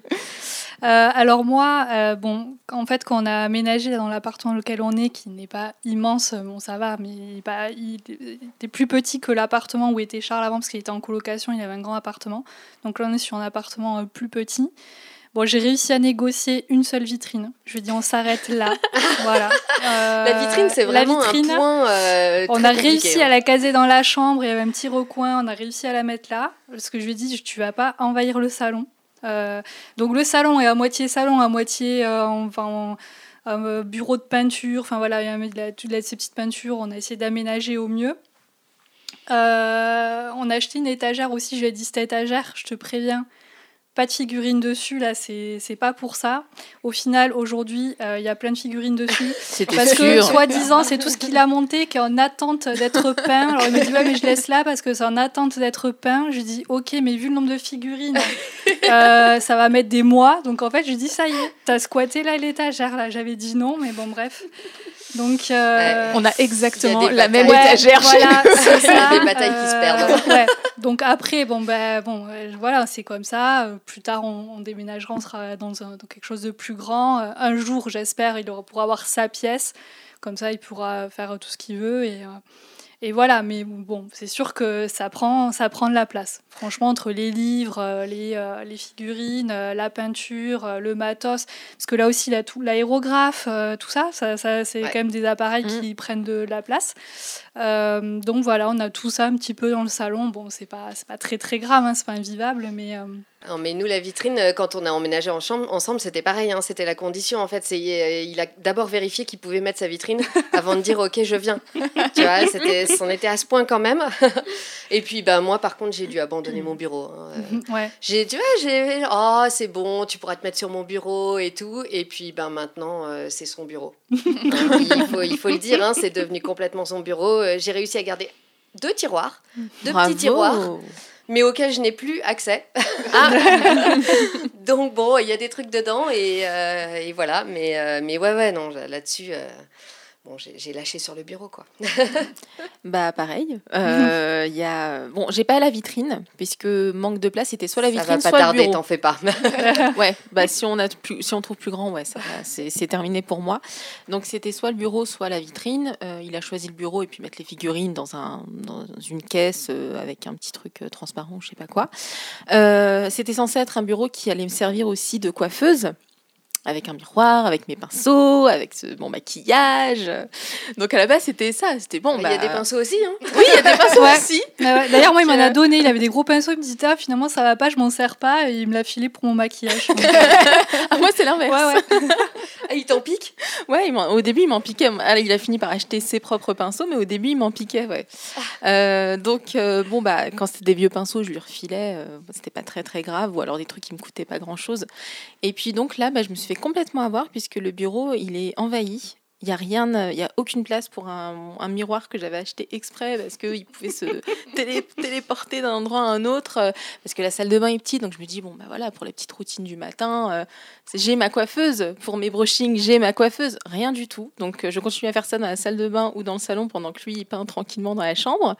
Euh, alors moi, euh, bon, en fait, quand on a aménagé dans l'appartement dans lequel on est, qui n'est pas immense, bon, ça va, mais il, était plus petit que l'appartement où était Charles avant, parce qu'il était en colocation, il avait un grand appartement. Donc là, on est sur un appartement plus petit. Bon, j'ai réussi à négocier une seule vitrine. Je lui ai dit, on s'arrête là. [laughs] voilà. Euh, La vitrine, c'est la vraiment vitrine, un point. euh, on a réussi hein. à la caser dans la chambre, il y avait un petit recoin, on a réussi à la mettre là. Parce que je lui ai dit, tu vas pas envahir le salon. Euh, donc le salon est à moitié salon, à moitié euh, enfin, en- en, euh, bureau de peinture. Enfin voilà, il y a de la- ces petites peintures, on a essayé d'aménager au mieux. Euh, on a acheté une étagère aussi, je lui ai dit, cette étagère, je te préviens, pas de figurines dessus, là, c'est pas pour ça. Au final, aujourd'hui, euh, il y a plein de figurines dessus. [laughs] Parce que, soi-disant, c'est tout ce qu'il a monté qui est en attente d'être peint. Alors, il me dit, ouais, mais je laisse là parce que c'est en attente d'être peint. Je dis, ok, mais vu le nombre de figurines, [laughs] euh, ça va mettre des mois. Donc, en fait, je dis, ça y est, t'as squatté là l'étagère. Là, j'avais dit non, mais bon, bref. Donc, euh, On a exactement a la même batailles. Étagère voilà, c'est [laughs] Il y a ça. des batailles qui se Euh, perdent. ouais. Donc après, bon, ben, bon, euh, voilà, c'est comme ça. Euh, Plus tard, on, on déménagera, on sera dans, un- dans quelque chose de plus grand. Euh, Un jour, j'espère, il aura, pourra avoir sa pièce. Comme ça, il pourra faire tout ce qu'il veut. Et, euh, et voilà, mais bon, c'est sûr que ça prend, ça prend de la place. Franchement, entre les livres, euh, les, euh, les figurines, euh, la peinture, le matos, parce que là aussi, l'aérographe, euh, tout ça, ça, ça, c'est Ouais. quand même des appareils Mm. qui prennent de la place. Euh, donc voilà, on a tout ça un petit peu dans le salon. Bon, c'est pas, pas très très grave, hein, c'est pas invivable, mais Non, mais nous, la vitrine, euh, quand on a emménagé en chambre, ensemble, c'était pareil. hein, c'était la condition, en fait. C'est, euh, il a d'abord vérifié qu'il pouvait mettre sa vitrine [laughs] avant de dire OK, je viens. tu vois, c'était, c'en était à ce point quand même. [laughs] Et puis, bah, moi, par contre, j'ai dû abandonner mon bureau. hein, euh. [laughs] ouais. J'ai, tu vois, j'ai, oh, c'est bon, tu pourras te mettre sur mon bureau et tout. Et puis, ben maintenant, euh, c'est son bureau. Hein, il, faut, il faut le dire, hein, c'est devenu complètement son bureau. J'ai réussi à garder deux tiroirs, deux Bravo. petits tiroirs mais auquel je n'ai plus accès. [laughs] Donc bon, il y a des trucs dedans et, euh, et voilà. Mais, euh, mais ouais, ouais, non, là-dessus, euh, bon, j'ai lâché sur le bureau, quoi. [laughs] Bah pareil. Euh, y a bon, j'ai pas la vitrine puisque manque de place, c'était soit la Ça vitrine, va pas soit tarder, le bureau. t'en fais pas. [laughs] ouais, bah [laughs] si on a plus, si on trouve plus grand, ouais, ça va, c'est terminé pour moi. Donc c'était soit le bureau, soit la vitrine. Euh, il a choisi le bureau et puis mettre les figurines dans un dans une caisse euh, avec un petit truc euh, transparent, je sais pas quoi. C'était censé être un bureau qui allait me servir aussi de coiffeuse. Avec un miroir, avec mes pinceaux, avec ce, mon maquillage. Donc à la base c'était ça, c'était bon. Il bah, y a des pinceaux aussi, hein. Oui, il y a des pinceaux [laughs] Ouais. aussi. Ouais, D'ailleurs, moi, il m'en a donné. Il avait des gros pinceaux. Il me dit, ah, finalement, ça va pas, je m'en sers pas. Et il me l'a filé pour mon maquillage. [laughs] Ah, moi c'est l'inverse. ouais, ouais. [laughs] Ah, il t'en pique? Ouais, il au début, il m'en piquait. Alors, il a fini par acheter ses propres pinceaux, mais au début, il m'en piquait, ouais. Euh, donc, euh, bon, bah, quand c'était des vieux pinceaux, je lui refilais. euh, c'était pas très, très grave. Ou alors des trucs qui me coûtaient pas grand-chose. Et puis, donc là, bah, je me suis fait complètement avoir puisque le bureau, il est envahi. Il n'y a rien, euh, il y a aucune place pour un, miroir que j'avais acheté exprès parce qu'il pouvait se [laughs] télé- téléporter d'un endroit à un autre. euh, parce que la salle de bain est petite, donc je me dis, bon, bah voilà, pour les petites routines du matin, euh, j'ai ma coiffeuse. Pour mes brushings, j'ai ma coiffeuse. Rien du tout. Donc je continue à faire ça dans la salle de bain ou dans le salon pendant que lui, il peint tranquillement dans la chambre,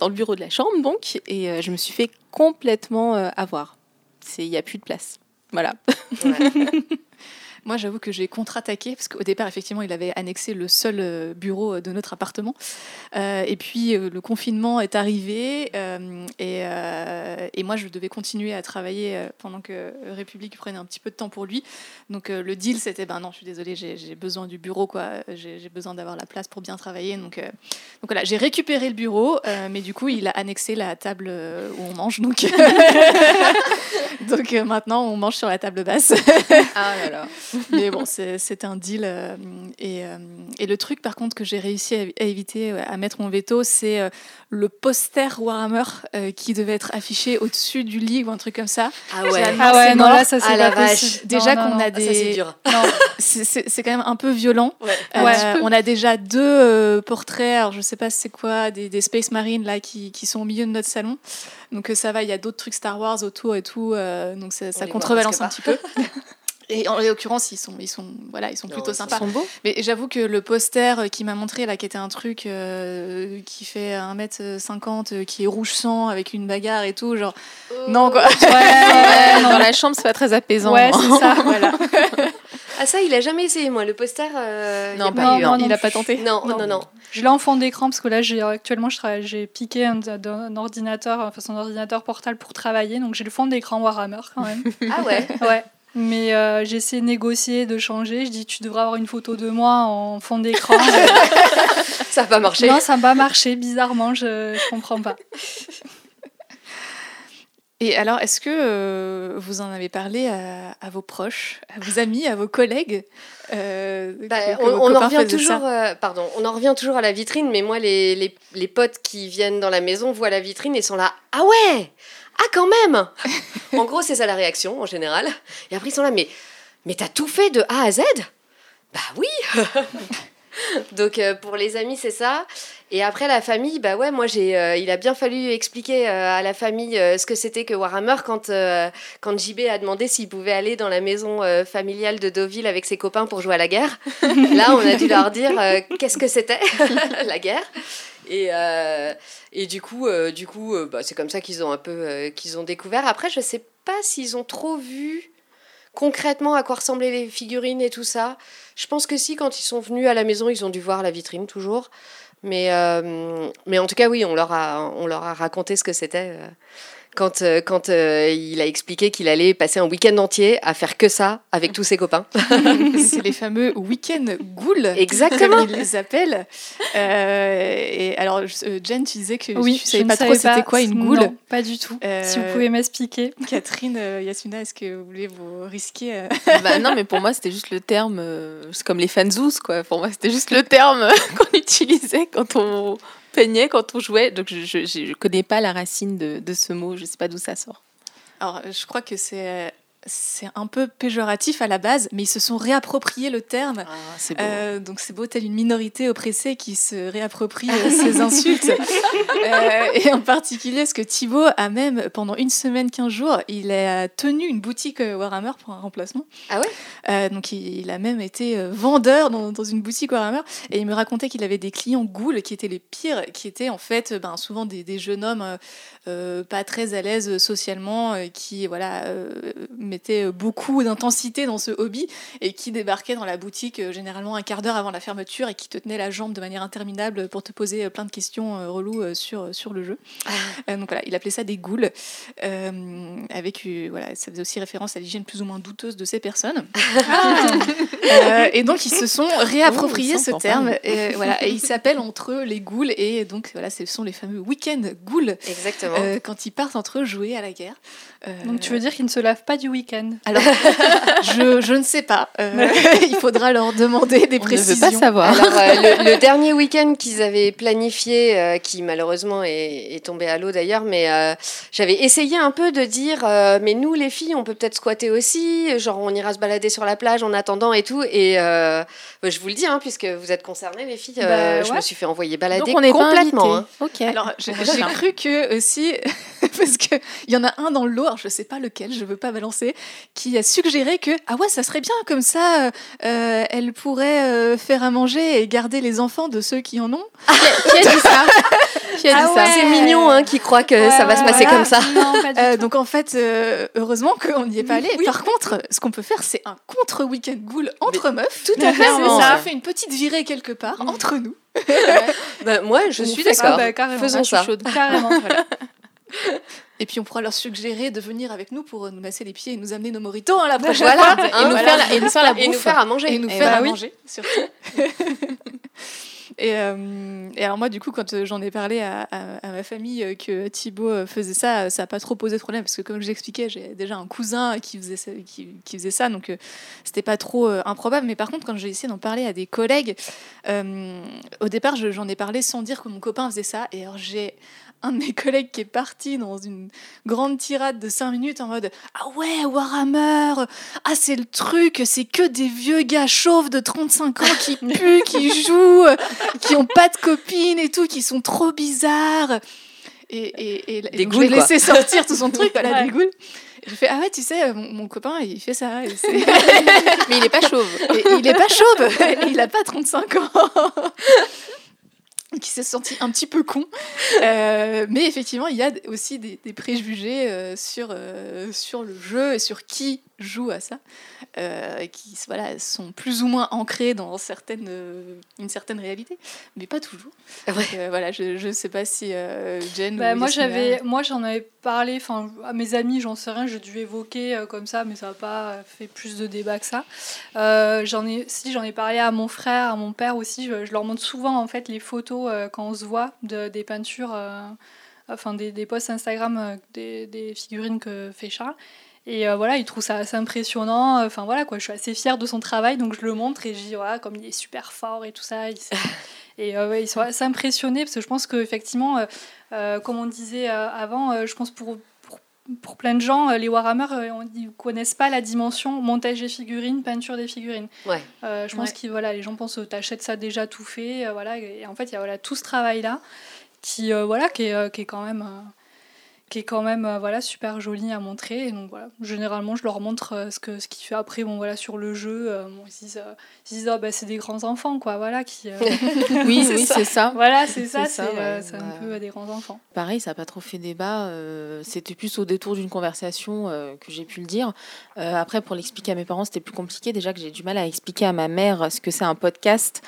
dans le bureau de la chambre, donc. Et je me suis fait complètement avoir. Il n'y a plus de place. Voilà. [laughs] Moi, j'avoue que j'ai contre-attaqué parce qu'au départ, effectivement, il avait annexé le seul euh, bureau euh, de notre appartement. Euh, et puis, le confinement est arrivé et, moi, je devais continuer à travailler pendant que République prenait un petit peu de temps pour lui. Donc, le deal, c'était ben non, je suis désolée, j'ai besoin du bureau, quoi. J'ai besoin d'avoir la place pour bien travailler. Donc, voilà, j'ai récupéré le bureau, mais du coup, il a annexé la table où on mange. Donc, [laughs] donc maintenant, on mange sur la table basse. Ah là là. [laughs] Mais bon, c'est un deal. euh, et, euh, et le truc, par contre, que j'ai réussi à, à éviter, à mettre mon veto, c'est euh, le poster Warhammer euh, qui devait être affiché au-dessus du lit ou un truc comme ça. Ah ouais. Ah ouais, non, là, ça, c'est la vache. possible. Déjà qu'on a des. ça, c'est dur. Non, c'est- c'est c'est quand même un peu violent. Ouais. Euh, Ouais. on a déjà deux euh, portraits, alors je sais pas c'est quoi, des, des Space Marines là qui, qui sont au milieu de notre salon. Donc ça va, il y a d'autres trucs Star Wars autour et tout, euh, donc ça, contrebalance un petit peu. [laughs] Et en l'occurrence, ils sont, ils sont, voilà, ils sont plutôt sont sympas. Ils sont beaux. Mais j'avoue que le poster euh, qu'il m'a montré là, qui était un truc euh, qui fait 1m50, euh, qui est rouge sang avec une bagarre et tout, genre non quoi. Ouais, [laughs] ouais, non. Dans la chambre, c'est pas très apaisant. Ouais, c'est ça. [laughs] voilà. Ah ça, il a jamais essayé, moi, le poster. euh, il Non, a pas Non, eu, non, hein. non Il a pas tenté. Non, non, non. Je l'ai en fond d'écran parce que là, j'ai actuellement, je travaille, j'ai piqué un, un ordinateur, enfin son ordinateur portable pour travailler, donc j'ai le fond d'écran Warhammer quand même. Ah ouais. ouais. Mais euh, j'ai essayé de négocier, de changer. Je dis, tu devrais avoir une photo de moi en fond d'écran. [laughs] Ça va pas marcher. non, ça n'a pas marché, bizarrement, je, je comprends pas. Et alors, est-ce que euh, vous en avez parlé à, à vos proches, à vos amis, à vos collègues euh, Bah, que- que on, en revient toujours, euh, pardon, on en revient toujours à la vitrine, mais moi, les, les, les potes qui viennent dans la maison voient la vitrine et sont là, ah ouais, ah quand même. en gros, c'est ça la réaction en général. Et après, ils sont là, mais, mais t'as tout fait de A à Z? Bah oui. [laughs] Donc euh, pour les amis, c'est ça. Et après la famille, bah ouais, moi j'ai, euh, il a bien fallu expliquer euh, à la famille ce que c'était que Warhammer quand quand JB a demandé s'il pouvait aller dans la maison familiale de Deauville avec ses copains pour jouer à la guerre. [laughs] Là, on a dû leur dire qu'est-ce que c'était [laughs] la guerre. Et, euh, et du coup, euh, du coup, euh, bah, c'est comme ça qu'ils ont un peu qu'ils ont découvert. Après, je sais pas s'ils ont trop vu concrètement à quoi ressemblaient les figurines et tout ça. Je pense que si, quand ils sont venus à la maison, ils ont dû voir la vitrine toujours. Mais, mais en tout cas, oui, on leur a, on leur a raconté ce que c'était. Quand, euh, quand euh, il a expliqué qu'il allait passer un week-end entier à faire que ça avec tous ses copains. [laughs] c'est les fameux week-end ghouls. Exactement. Comme ils les appellent. Euh, et alors, je- euh, Jen, tu disais que Oui, tu savais pas trop c'était quoi une goule. Non, pas du tout. Euh, Si vous pouvez m'expliquer. Catherine, euh, Yasmina, est-ce que vous voulez vous risquer euh, [laughs] Bah non, mais pour moi, c'était juste le terme. euh, c'est comme les fanzous, quoi. Pour moi, c'était juste le terme [laughs] qu'on utilisait quand on quand on jouait. Donc, je, je connais pas la racine de, de ce mot. Je sais pas d'où ça sort. Alors, je crois que c'est c'est un peu péjoratif à la base, mais ils se sont réappropriés le terme. Ah, beau. Euh, donc c'est beau telle une minorité oppressée qui se réapproprie euh, ces [laughs] insultes. Euh, et en particulier, ce que Thibaut a même, pendant une semaine, 15 jours, il a tenu une boutique Warhammer pour un remplacement. Ah ouais? Euh, Donc il, il a même été vendeur dans, dans une boutique Warhammer. Et il me racontait qu'il avait des clients ghouls qui étaient les pires, qui étaient en fait ben, souvent des, des jeunes hommes pas très à l'aise socialement, qui voilà, mettaient beaucoup d'intensité dans ce hobby et qui débarquaient dans la boutique euh, généralement un quart d'heure avant la fermeture et qui te tenaient la jambe de manière interminable pour te poser euh, plein de questions euh, reloues euh, sur, sur le jeu. Euh, donc voilà, il appelait ça des ghouls. Euh, avec, euh, voilà, ça faisait aussi référence à l'hygiène plus ou moins douteuse de ces personnes. [laughs] Euh, et donc ils se sont réappropriés Oh, ce terme. Et, voilà, et ils [laughs] s'appellent entre eux les ghouls. Et donc voilà, ce sont les fameux week-end ghouls Exactement. euh, quand ils partent entre eux jouer à la guerre. Euh, Donc tu veux dire qu'ils ne se lavent pas du week-end alors, [laughs] je, je ne sais pas. Euh, [laughs] il faudra leur demander des On ne veut précisions. pas savoir. Alors, euh, le, le [laughs] dernier week-end qu'ils avaient planifié, euh, qui malheureusement est, est tombé à l'eau d'ailleurs, mais euh, j'avais essayé un peu de dire, euh, mais nous les filles, on peut peut-être squatter aussi, genre on ira se balader sur la plage en attendant et tout. Et euh, bah, je vous le dis, hein, puisque vous êtes concernées les filles, euh, Bah, je ouais. me suis fait envoyer balader Donc, on pas complètement. hein. Ok. Alors, j'ai cru que aussi, parce qu'il y en a un dans le lot, alors je sais pas lequel, je veux pas balancer, qui a suggéré que, ah ouais, ça serait bien, comme ça, euh, euh, elle pourrait euh, faire à manger et garder les enfants de ceux qui en ont. Qui a dit ça? [laughs] Qui a Ah dit ça? C'est mignon hein, qui croit que ça va se passer voilà. comme ça. Non, pas du Euh, tout. donc en fait, euh, heureusement qu'on n'y est pas allé. Par contre, ce qu'on peut faire, c'est un contre-week-end ghoul entre meufs. Tout à fait, Ça ça. fait une petite virée quelque part entre nous. Bah, moi, je On suis d'accord. bah, carrément. Faisons Ah, ça. chaude. Carrément. voilà. [laughs] Et puis on pourra leur suggérer de venir avec nous pour euh, nous masser les pieds et nous amener nos moritos hein, la prochaine Voilà, fois. hein, et, nous voilà. faire la, et nous faire la Et nous bouffe. faire à manger. et nous Eh faire bah à oui. manger, surtout. [laughs] et, euh, et alors moi, du coup, quand euh, j'en ai parlé à, à- à ma famille que Thibaut faisait ça, ça n'a pas trop posé de problème, parce que comme je l'expliquais, j'ai déjà un cousin qui faisait ça, qui, qui faisait ça donc euh, c'était pas trop euh, improbable. Mais par contre, quand j'ai essayé d'en parler à des collègues, au départ, je- j'en ai parlé sans dire que mon copain faisait ça, et alors j'ai un de mes collègues qui est parti dans une grande tirade de 5 minutes en mode Ah ouais, Warhammer Ah, c'est le truc, c'est que des vieux gars chauves de 35 ans qui [laughs] puent, qui jouent, qui ont pas de copines et tout, qui sont trop bizarres. Et, et, et, je laissé sortir tout son truc, [laughs] voilà, Ouais. des je fais Ah ouais, tu sais, mon, mon copain, il fait ça. Et, [laughs] Mais il est pas chauve. et il est pas chauve, il a pas 35 ans. Qui s'est senti un petit peu con. Euh, mais effectivement, il y a aussi des, préjugés euh, sur, euh, sur le jeu et sur qui joue à ça, euh, qui voilà, sont plus ou moins ancrés dans certaines, euh, une certaine réalité, mais pas toujours. Ouais. Donc, euh, voilà, je ne sais pas si euh, Jen Bah, ou moi, j'avais, moi, j'en avais parlé, enfin, à mes amis, j'en sais rien, j'ai dû évoquer euh, comme ça, mais ça n'a pas fait plus de débat que ça. Euh, j'en ai, si j'en ai parlé à mon frère, à mon père aussi, je, je leur montre souvent en fait les photos euh, quand on se voit de, des peintures, euh, enfin des, des posts Instagram des, des figurines que fait Charles. Et euh, voilà, il trouve ça assez impressionnant. Enfin voilà, quoi, je suis assez fière de son travail, donc je le montre et je dis, voilà, comme il est super fort et tout ça. il [laughs] et euh, ouais, ils sont assez impressionnés parce que je pense qu'effectivement, euh, euh, comme on disait euh, avant, je pense pour, pour pour plein de gens, les Warhammer, ils ne connaissent pas la dimension montage des figurines, peinture des figurines. Ouais. je pense que voilà, les gens pensent, t'achètes ça déjà tout fait, voilà, et en fait, il y a voilà, tout ce travail-là qui, voilà, qui, est, qui est quand même qui est quand même euh, voilà super joli à montrer. Et donc voilà généralement je leur montre euh, ce que ce qu'il fait. Après bon voilà sur le jeu euh, ils disent, ils disent oh, bah, c'est des grands enfants quoi voilà qui [laughs] [laughs] oui oui c'est ça. Voilà c'est ça c'est un peu des grands enfants. Pareil ça n'a pas trop fait débat c'était plus au détour d'une conversation que j'ai pu le dire. Après pour l'expliquer à mes parents c'était plus compliqué. Déjà que j'ai du mal à expliquer à ma mère ce que c'est un podcast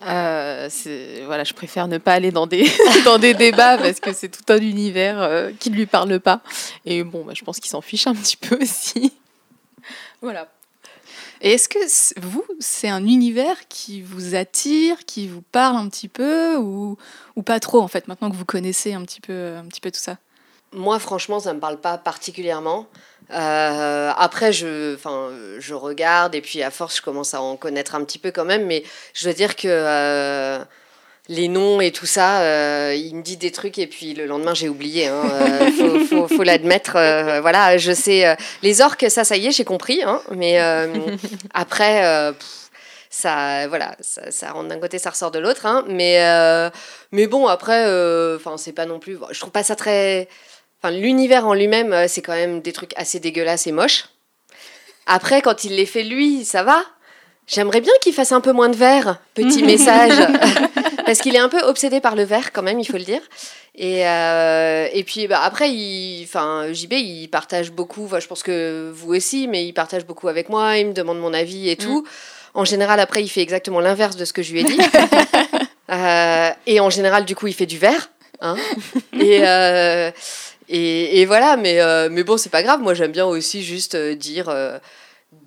voilà je préfère ne pas aller dans des [laughs] dans des débats parce que c'est tout un univers qui lui parle pas. Et bon, bah, je pense qu'il s'en fiche un petit peu [laughs] aussi. voilà. Et est-ce que vous, c'est un univers qui vous attire, qui vous parle un petit peu ou, ou pas trop en fait, maintenant que vous connaissez un petit peu, un petit peu tout ça? Moi, franchement, ça me parle pas particulièrement. Euh, après, je, je regarde et puis à force, je commence à en connaître un petit peu quand même. Mais je veux dire que euh, les noms et tout ça, euh, il me dit des trucs et puis le lendemain j'ai oublié. Hein, euh, faut, l'admettre. Euh, voilà, je sais. les orques, ça, ça y est, j'ai compris. Hein, mais après, ça, voilà, ça, rentre d'un côté, ça ressort de l'autre. Hein, mais, mais bon, après, enfin, c'est pas non plus. je trouve pas ça très. Enfin, l'univers en lui-même, c'est quand même des trucs assez dégueulasses et moches. Après, quand il les fait lui, ça va. J'aimerais bien qu'il fasse un peu moins de verre, petit [laughs] message, parce qu'il est un peu obsédé par le verre quand même, il faut le dire. Et, euh, et puis bah, après, il, enfin, JB, il partage beaucoup, je pense que vous aussi, mais il partage beaucoup avec moi, il me demande mon avis et tout. Mm. En général, après, il fait exactement l'inverse de ce que je lui ai dit. [laughs] euh, et en général, du coup, il fait du verre. Hein et, euh, et, et, voilà, mais, mais bon, c'est pas grave. Moi, j'aime bien aussi juste dire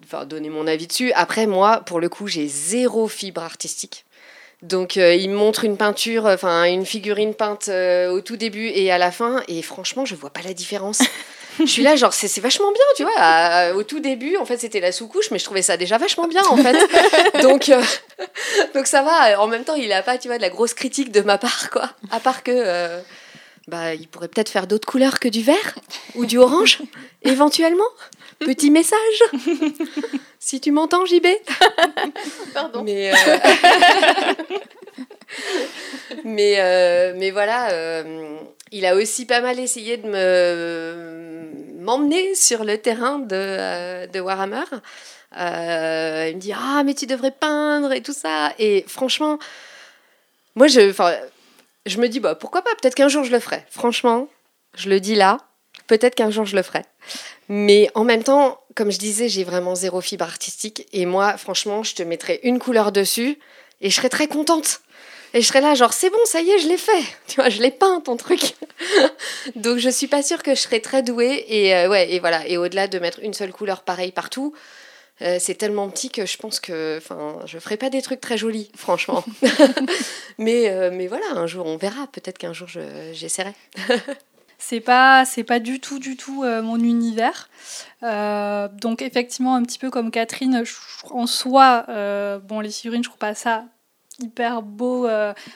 enfin, donner mon avis dessus. Après, moi, pour le coup, j'ai zéro fibre artistique. Donc, euh, il montre une peinture, enfin, une figurine peinte euh, au tout début et à la fin, et franchement, je vois pas la différence. [laughs] je suis là, genre, c'est vachement bien, tu vois. au tout début, en fait, c'était la sous-couche, mais je trouvais ça déjà vachement bien, en fait. [laughs] donc, euh, [laughs] donc, ça va. En même temps, il a pas, tu vois, de la grosse critique de ma part, quoi. À part que. bah, il pourrait peut-être faire d'autres couleurs que du vert ou du orange, éventuellement. Petit message. Si tu m'entends, JB. [laughs] Pardon. Mais, euh, [laughs] mais, euh, mais, voilà, euh, il a aussi pas mal essayé de me m'emmener sur le terrain de, de Warhammer. il me dit ah mais tu devrais peindre et tout ça. Et franchement, moi je, je me dis bah pourquoi pas. Peut-être qu'un jour je le ferai. Franchement, je le dis là. Peut-être qu'un jour je le ferai. Mais en même temps, comme je disais, j'ai vraiment zéro fibre artistique. Et moi, franchement, je te mettrais une couleur dessus et je serais très contente. Et je serais là, genre, c'est bon, ça y est, je l'ai fait. [laughs] Tu vois, je l'ai peint, ton truc. [laughs] Donc, je suis pas sûre que je serais très douée. Et euh, ouais, et voilà. Et au-delà de mettre une seule couleur pareille partout, euh, c'est tellement petit que je pense que enfin je ferai pas des trucs très jolis franchement [laughs] mais euh, mais voilà un jour on verra peut-être qu'un jour j'essaierai c'est pas c'est pas du tout du tout euh, mon univers. Euh, donc effectivement un petit peu comme Catherine en soi euh, bon les figurines je trouve pas ça hyper beau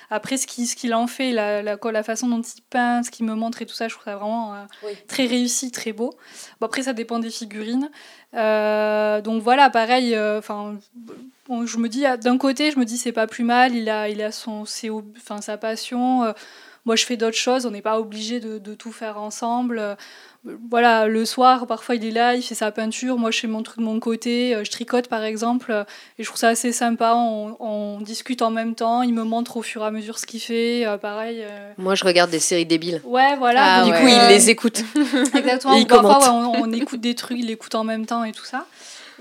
après ce qu'il ce qu'il en fait la, la, la, façon dont il peint ce qu'il me montre et tout ça je trouve ça vraiment très réussi très beau. Bon, après ça dépend des figurines. Donc voilà pareil enfin je me dis d'un côté je me dis c'est pas plus mal il a il a son enfin sa passion moi, je fais d'autres choses. On n'est pas obligé de, tout faire ensemble. Euh, voilà, le soir, parfois il est là, il fait sa peinture. Moi, je fais mon truc de mon côté. Euh, je tricote, par exemple. Euh, et je trouve ça assez sympa. On, discute en même temps. Il me montre au fur et à mesure ce qu'il fait. pareil. Moi, je regarde des séries débiles. Ouais, voilà. Ah du coup, il les écoute. [laughs] Exactement. parfois, on, on, écoute des trucs, il écoute en même temps et tout ça.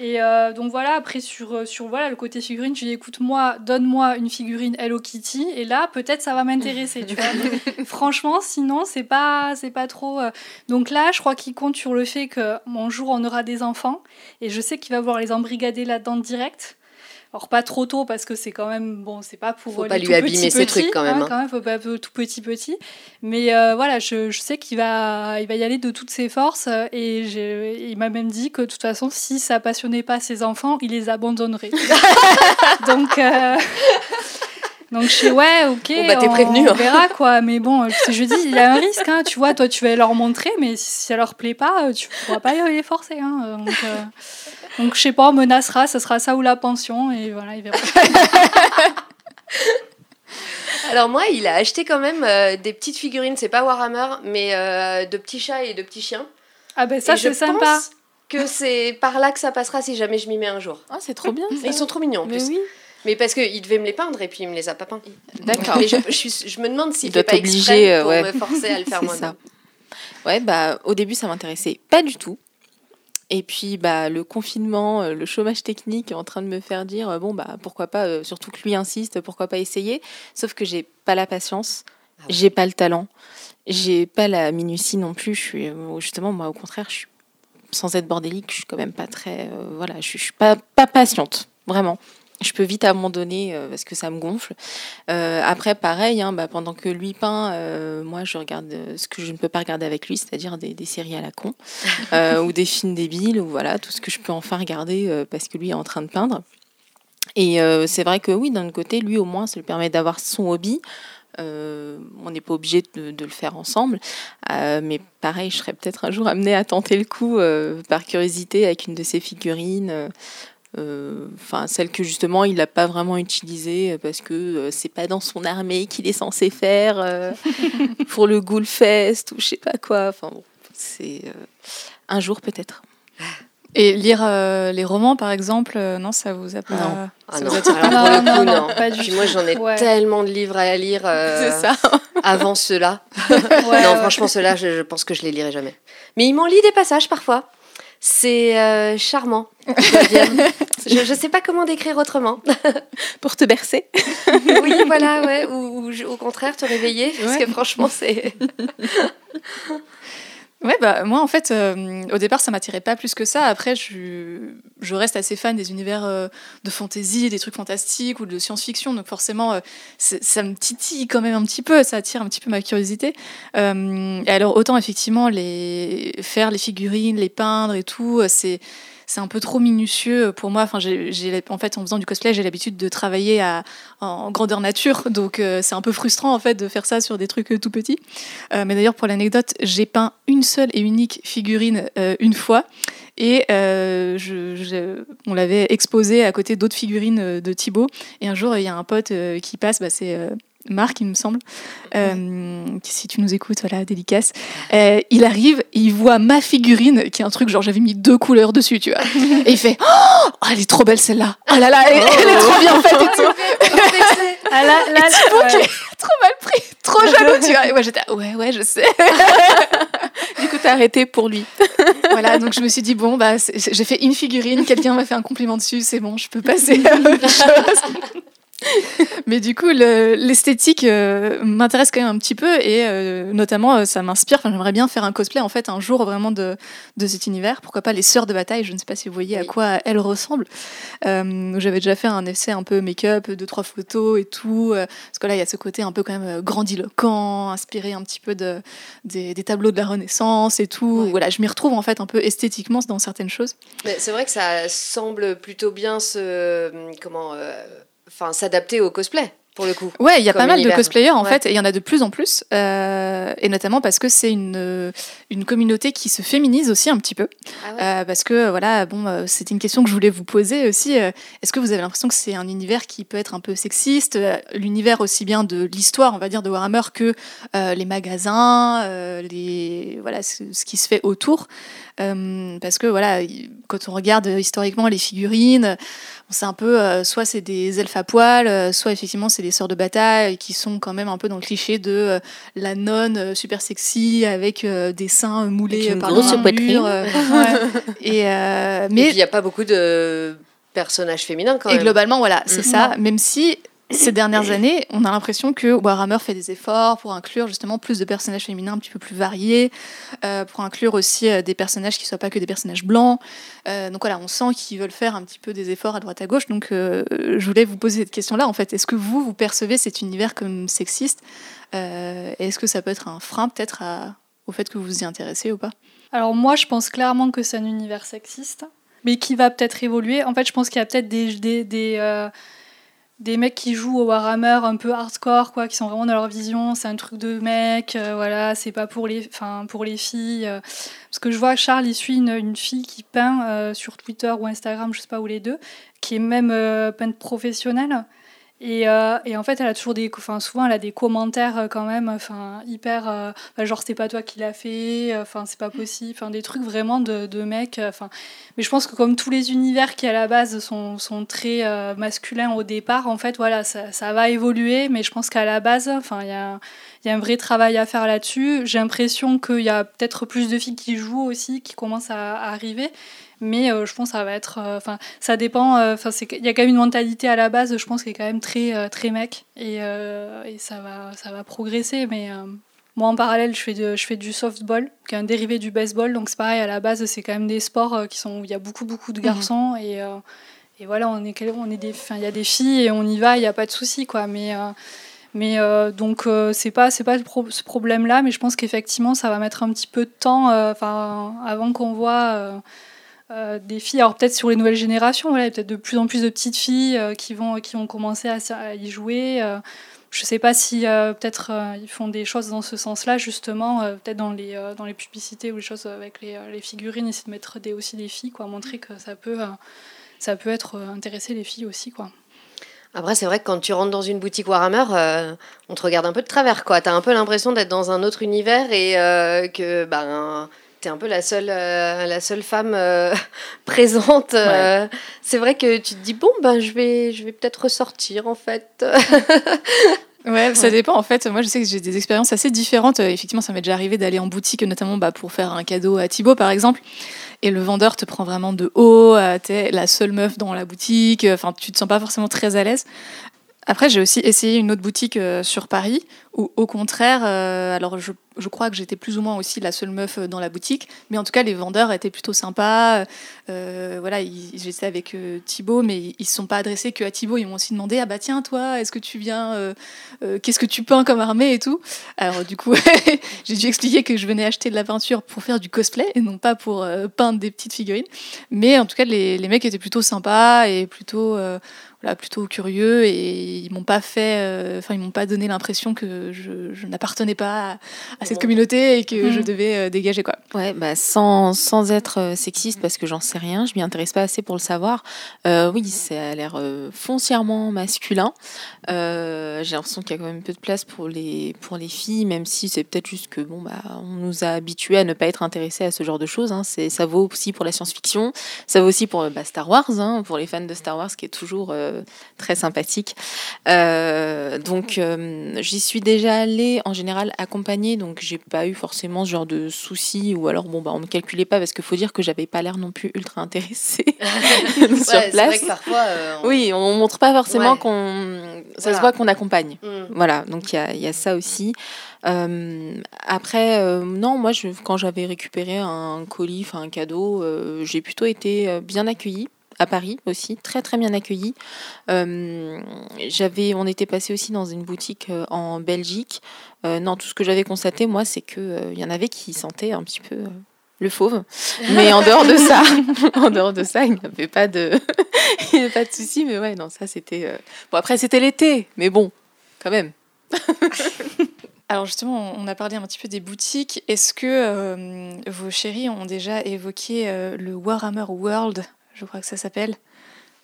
Et euh, donc voilà, après sur, euh, sur voilà, le côté figurine, je dis écoute, moi, donne-moi une figurine Hello Kitty, et là, peut-être ça va m'intéresser, tu vois. [laughs] [laughs] franchement, sinon, c'est pas, c'est pas trop. Euh. Donc là, je crois qu'il compte sur le fait que mon jour, on aura des enfants, et je sais qu'il va vouloir les embrigader là-dedans direct. Alors pas trop tôt parce que c'est quand même bon, c'est pas pour faut pas lui abîmer ses trucs quand même. Hein, hein. Quand même, faut pas tout petit petit. Mais euh, voilà, je, je, sais qu'il va il va y aller de toutes ses forces et il m'a même dit que de toute façon, si ça passionnait pas ses enfants, il les abandonnerait. [laughs] Donc euh, Donc je sais, ouais, ok, Bon, bah, on, prévenu, on hein. verra quoi. Mais bon, euh, je dis, il y a un risque, hein, tu vois, toi tu vas leur montrer, mais si ça leur plaît pas, euh, tu pourras pas les forcer. Hein, donc, euh, donc je sais pas, on menacera, ça sera ça ou la pension, et voilà, ils verront. [laughs] Alors moi, il a acheté quand même euh, des petites figurines, c'est pas Warhammer, mais euh, de petits chats et de petits chiens. Ah ben ça c'est sympa. pense que c'est par là que ça passera si jamais je m'y mets un jour. Ah, c'est trop bien. Ça. ils sont trop mignons en Mais plus. oui. Mais parce qu'il devait me les peindre et puis il me les a pas peints. D'accord. Mais je, je, suis- je me demande s'il Il fait doit pas exprès euh, pour ouais. me forcer à le faire [laughs] C'est moi ça. Ouais, bah, au début, ça m'intéressait pas du tout. Et puis, bah, le confinement, euh, le chômage technique est en train de me faire dire, euh, bon, bah, pourquoi pas, euh, surtout que lui insiste, pourquoi pas essayer. Sauf que j'ai pas la patience, Ah ouais. j'ai pas le talent, j'ai pas la minutie non plus. Je suis, justement, moi, au contraire, je suis, sans être bordélique, je suis quand même pas très, euh, voilà, je je suis pas, pas patiente, vraiment. Je peux vite abandonner euh, parce que ça me gonfle. Euh, après, pareil, hein, bah, pendant que lui peint, euh, moi je regarde ce que je ne peux pas regarder avec lui, c'est-à-dire des, des séries à la con, [laughs] ou des films débiles, ou voilà, tout ce que je peux enfin regarder parce que lui est en train de peindre. Et c'est vrai que oui, d'un côté, lui au moins, ça lui permet d'avoir son hobby. Euh, on n'est pas obligé de, de le faire ensemble, Euh, mais pareil, je serais peut-être un jour amenée à tenter le coup euh, par curiosité avec une de ses figurines. Euh, euh, Enfin, celle que justement il n'a pas vraiment utilisée euh, parce que euh, c'est pas dans son armée qu'il est censé faire euh, [laughs] pour le Ghoulfest ou je sais pas quoi. Enfin, bon, c'est euh, un jour peut-être. Et lire euh, les romans, par exemple, euh, non, ça vous a pas. Non. Ah non, alors pour le Non, coup, non, non. non, pas du tout. moi, j'en ai Ouais. tellement de livres à lire euh, [laughs] ça. [laughs] avant cela. Ouais, non, ouais. franchement, ceux-là, je, je pense que je les lirai jamais. Mais il m'en lit des passages parfois. C'est euh, charmant, je dois dire. Je, je sais pas comment décrire autrement. [laughs] Pour te bercer. oui, voilà, ouais. Ou, au contraire, te réveiller. Parce Ouais. que franchement, c'est. [laughs] Ouais, bah moi en fait, euh, au départ ça m'attirait pas plus que ça. Après, je, je reste assez fan des univers euh, de fantasy, des trucs fantastiques ou de science-fiction, donc forcément euh, ça me titille quand même un petit peu, ça attire un petit peu ma curiosité. Et alors autant effectivement les faire les figurines, les peindre et tout, c'est c'est un peu trop minutieux pour moi. Enfin, j'ai, en fait, en faisant du cosplay, j'ai l'habitude de travailler à, en grandeur nature, [laughs] donc euh, c'est un peu frustrant en fait de faire ça sur des trucs euh, tout petits. Euh, mais d'ailleurs, pour l'anecdote, j'ai peint une seule et unique figurine une fois. Et on l'avait exposée à côté d'autres figurines de Thibaut. Et un jour, il y a un pote qui passe, bah, c'est Marc, il me semble. Euh, si tu nous écoutes, voilà, dédicace. Euh, il arrive, il voit ma figurine, qui est un truc genre j'avais mis deux couleurs dessus, tu vois. [laughs] Et il fait Oh, elle est trop belle celle-là. Oh là là, elle, elle est trop bien faite et tout. [laughs] Ah, là, là, ouais. trop mal pris, trop jaloux, tu vois. Et moi j'étais ah, ouais, ouais, je sais. [laughs] Du coup, t'as arrêté pour lui. Voilà, donc je me suis dit, bon, bah, j'ai fait une figurine, quelqu'un m'a fait un compliment dessus, c'est bon, je peux passer à autre chose. [laughs] Mais du coup, le- l'esthétique euh, m'intéresse quand même un petit peu et euh, notamment, euh, ça m'inspire. Enfin, J'aimerais bien faire un cosplay en fait un jour vraiment de, de cet univers. Pourquoi pas les sœurs de bataille Je ne sais pas si vous voyez à quoi elles ressemblent. J'avais déjà fait un essai un peu make-up, deux trois photos et tout. parce que là, il y a ce côté un peu quand même grandiloquent, inspiré un petit peu de, des, des tableaux de la Renaissance et tout. Ouais. Voilà, je m'y retrouve en fait un peu esthétiquement dans certaines choses. C'est vrai que ça semble plutôt bien se. Comment. Enfin, s'adapter au cosplay, pour le coup. Ouais, il y a pas mal univers. de cosplayers en Ouais. fait, et il y en a de plus en plus, euh, et notamment parce que c'est une, euh, une communauté qui se féminise aussi un petit peu, Ah ouais. Euh, parce que voilà, bon, c'était une question que je voulais vous poser aussi. euh, Est-ce que vous avez l'impression que c'est un univers qui peut être un peu sexiste, l'univers aussi bien de l'histoire, on va dire, de Warhammer que les magasins, les voilà, ce, ce qui se fait autour, parce que voilà, quand on regarde historiquement les figurines, c'est un peu euh, soit c'est des elfes à poil, euh, soit effectivement c'est des sœurs de bataille qui sont quand même un peu dans le cliché de euh, la nonne euh, super sexy avec euh, des seins moulés Avec une par grosse poitrine. euh, [laughs] ouais. Et euh, Et puis, mais il n'y a pas beaucoup de personnages féminins quand et même. globalement voilà, c'est Mhm. ça. Même si ces dernières années, on a l'impression que Warhammer fait des efforts pour inclure justement plus de personnages féminins un petit peu plus variés, euh, pour inclure aussi euh, des personnages qui soient pas que des personnages blancs. Euh, donc voilà, on sent qu'ils veulent faire un petit peu des efforts à droite à gauche. Donc je voulais vous poser cette question-là. En fait, est-ce que vous vous percevez cet univers comme sexiste Est-ce que ça peut être un frein peut-être au fait que vous vous y intéressez ou pas? Alors moi, je pense clairement que c'est un univers sexiste, mais qui va peut-être évoluer. En fait, je pense qu'il y a peut-être des, des mecs qui jouent au Warhammer un peu hardcore, quoi, qui sont vraiment dans leur vision. C'est un truc de mec, euh, voilà, c'est pas pour les, enfin, pour les filles. euh. parce que je vois Charles, il suit une, une fille qui peint euh, sur Twitter ou Instagram, je sais pas où les deux, qui est même peintre professionnelle. Et, euh, et en fait, elle a toujours des, enfin, souvent, elle a des commentaires euh, quand même, enfin, hyper, euh, enfin, genre c'est pas toi qui l'as fait, enfin, c'est pas possible, enfin, des trucs vraiment de, de mecs, enfin. mais je pense que comme tous les univers qui à la base sont, sont très euh, masculins au départ, en fait, voilà, ça, ça va évoluer, mais je pense qu'à la base, enfin, il y a, il y a un vrai travail à faire là-dessus. J'ai l'impression qu'il y a peut-être plus de filles qui jouent aussi, qui commencent à, à arriver. Mais euh, je pense que ça va être. euh, Enfin, ça dépend. euh, Enfin, c'est il y a quand même une mentalité à la base, je pense, qui est quand même très, euh, très mec. Et, euh, et ça, va, ça va progresser. Mais euh, moi, en parallèle, je fais, de, je fais du softball, qui est un dérivé du baseball. Donc, c'est pareil, à la base, c'est quand même des sports euh, qui sont, où il y a beaucoup, beaucoup de garçons. Et, euh, et voilà, on est, on est des, il y a des filles et on y va, il n'y a pas de souci, quoi. Mais. euh, mais euh, donc euh, c'est pas c'est pas ce problème là mais je pense qu'effectivement ça va mettre un petit peu de temps euh, avant qu'on voit euh, des filles. Alors peut-être sur les nouvelles générations voilà il y a peut-être de plus en plus de petites filles qui vont qui vont commencer à, à y jouer je sais pas si peut-être ils font des choses dans ce sens-là justement peut-être dans les dans les publicités ou les choses avec les, les figurines essayer de mettre des aussi des filles quoi montrer que ça peut ça peut être intéresser les filles aussi quoi Après, c'est vrai que quand tu rentres dans une boutique Warhammer, euh, on te regarde un peu de travers, quoi. T'as un peu l'impression d'être dans un autre univers et euh, que ben, t'es un peu la seule, euh, la seule femme [laughs] présente. C'est vrai que tu te dis, bon, ben, je vais, je vais peut-être ressortir, en fait. [laughs] Ouais, ça dépend en fait. Moi, je sais que j'ai des expériences assez différentes. Effectivement, ça m'est déjà arrivé d'aller en boutique, notamment bah, pour faire un cadeau à Thibaut, par exemple. Et le vendeur te prend vraiment de haut. euh, T'es la seule meuf dans la boutique. euh, Enfin, tu te sens pas forcément très à l'aise. Après, j'ai aussi essayé une autre boutique euh, sur Paris où, au contraire, euh, alors je, crois que j'étais plus ou moins aussi la seule meuf euh, dans la boutique, mais en tout cas, les vendeurs étaient plutôt sympas. Euh, voilà, j'étais avec Thibaut, mais ils ne se sont pas adressés que à Thibaut. Ils m'ont aussi demandé Ah bah tiens, toi, est-ce que tu viens Qu'est-ce que tu peins comme armée et tout? Alors, du coup, [laughs] j'ai dû expliquer que je venais acheter de la peinture pour faire du cosplay et non pas pour peindre des petites figurines. Mais en tout cas, les mecs étaient plutôt sympas et plutôt. Voilà, plutôt curieux et ils m'ont pas fait euh, enfin ils m'ont pas donné l'impression que je, je n'appartenais pas à, à cette communauté et que Mhm. je devais euh, dégager quoi Ouais, bah sans, sans être euh, sexiste parce que j'en sais rien, je m'y intéresse pas assez pour le savoir. Euh, oui, ça a l'air foncièrement masculin. J'ai l'impression qu'il y a quand même peu de place pour les, pour les filles, même si c'est peut-être juste que bon, bah, on nous a habitués à ne pas être intéressés à ce genre de choses. Hein. C'est- Ça vaut aussi pour la science-fiction, ça vaut aussi pour bah, Star Wars, hein, pour les fans de Star Wars, qui est toujours très sympathique. Euh, donc euh, j'y suis déjà allée en général accompagnée, donc j'ai pas eu forcément ce genre de soucis ou alors bon bah on me calculait pas parce qu'il faut dire que j'avais pas l'air non plus ultra intéressée [laughs] [laughs] sur Ouais, c'est vrai place. que parfois. euh, on- Oui, on montre pas forcément Ouais. qu'on ça Voilà. se voit qu'on accompagne. Mm. Voilà, donc il y a, il y a ça aussi. Euh, après, euh, non, moi, je, quand j'avais récupéré un colis, enfin un cadeau, euh, j'ai plutôt été euh, bien accueillie. À Paris aussi, très très bien accueillie. Euh, j'avais, on était passé aussi dans une boutique euh, en Belgique. Euh, non, tout ce que j'avais constaté, moi, c'est que euh, il y en avait qui sentaient un petit peu le fauve. Mais en dehors de ça, [laughs] en dehors de ça, il n'y avait pas de, [laughs] il n'y avait pas de souci. Mais ouais, non, ça c'était. Bon après c'était l'été, mais bon, quand même. [laughs] alors justement on a parlé un petit peu des boutiques est-ce que euh, vos chéris ont déjà évoqué euh, le Warhammer World? Je crois que ça s'appelle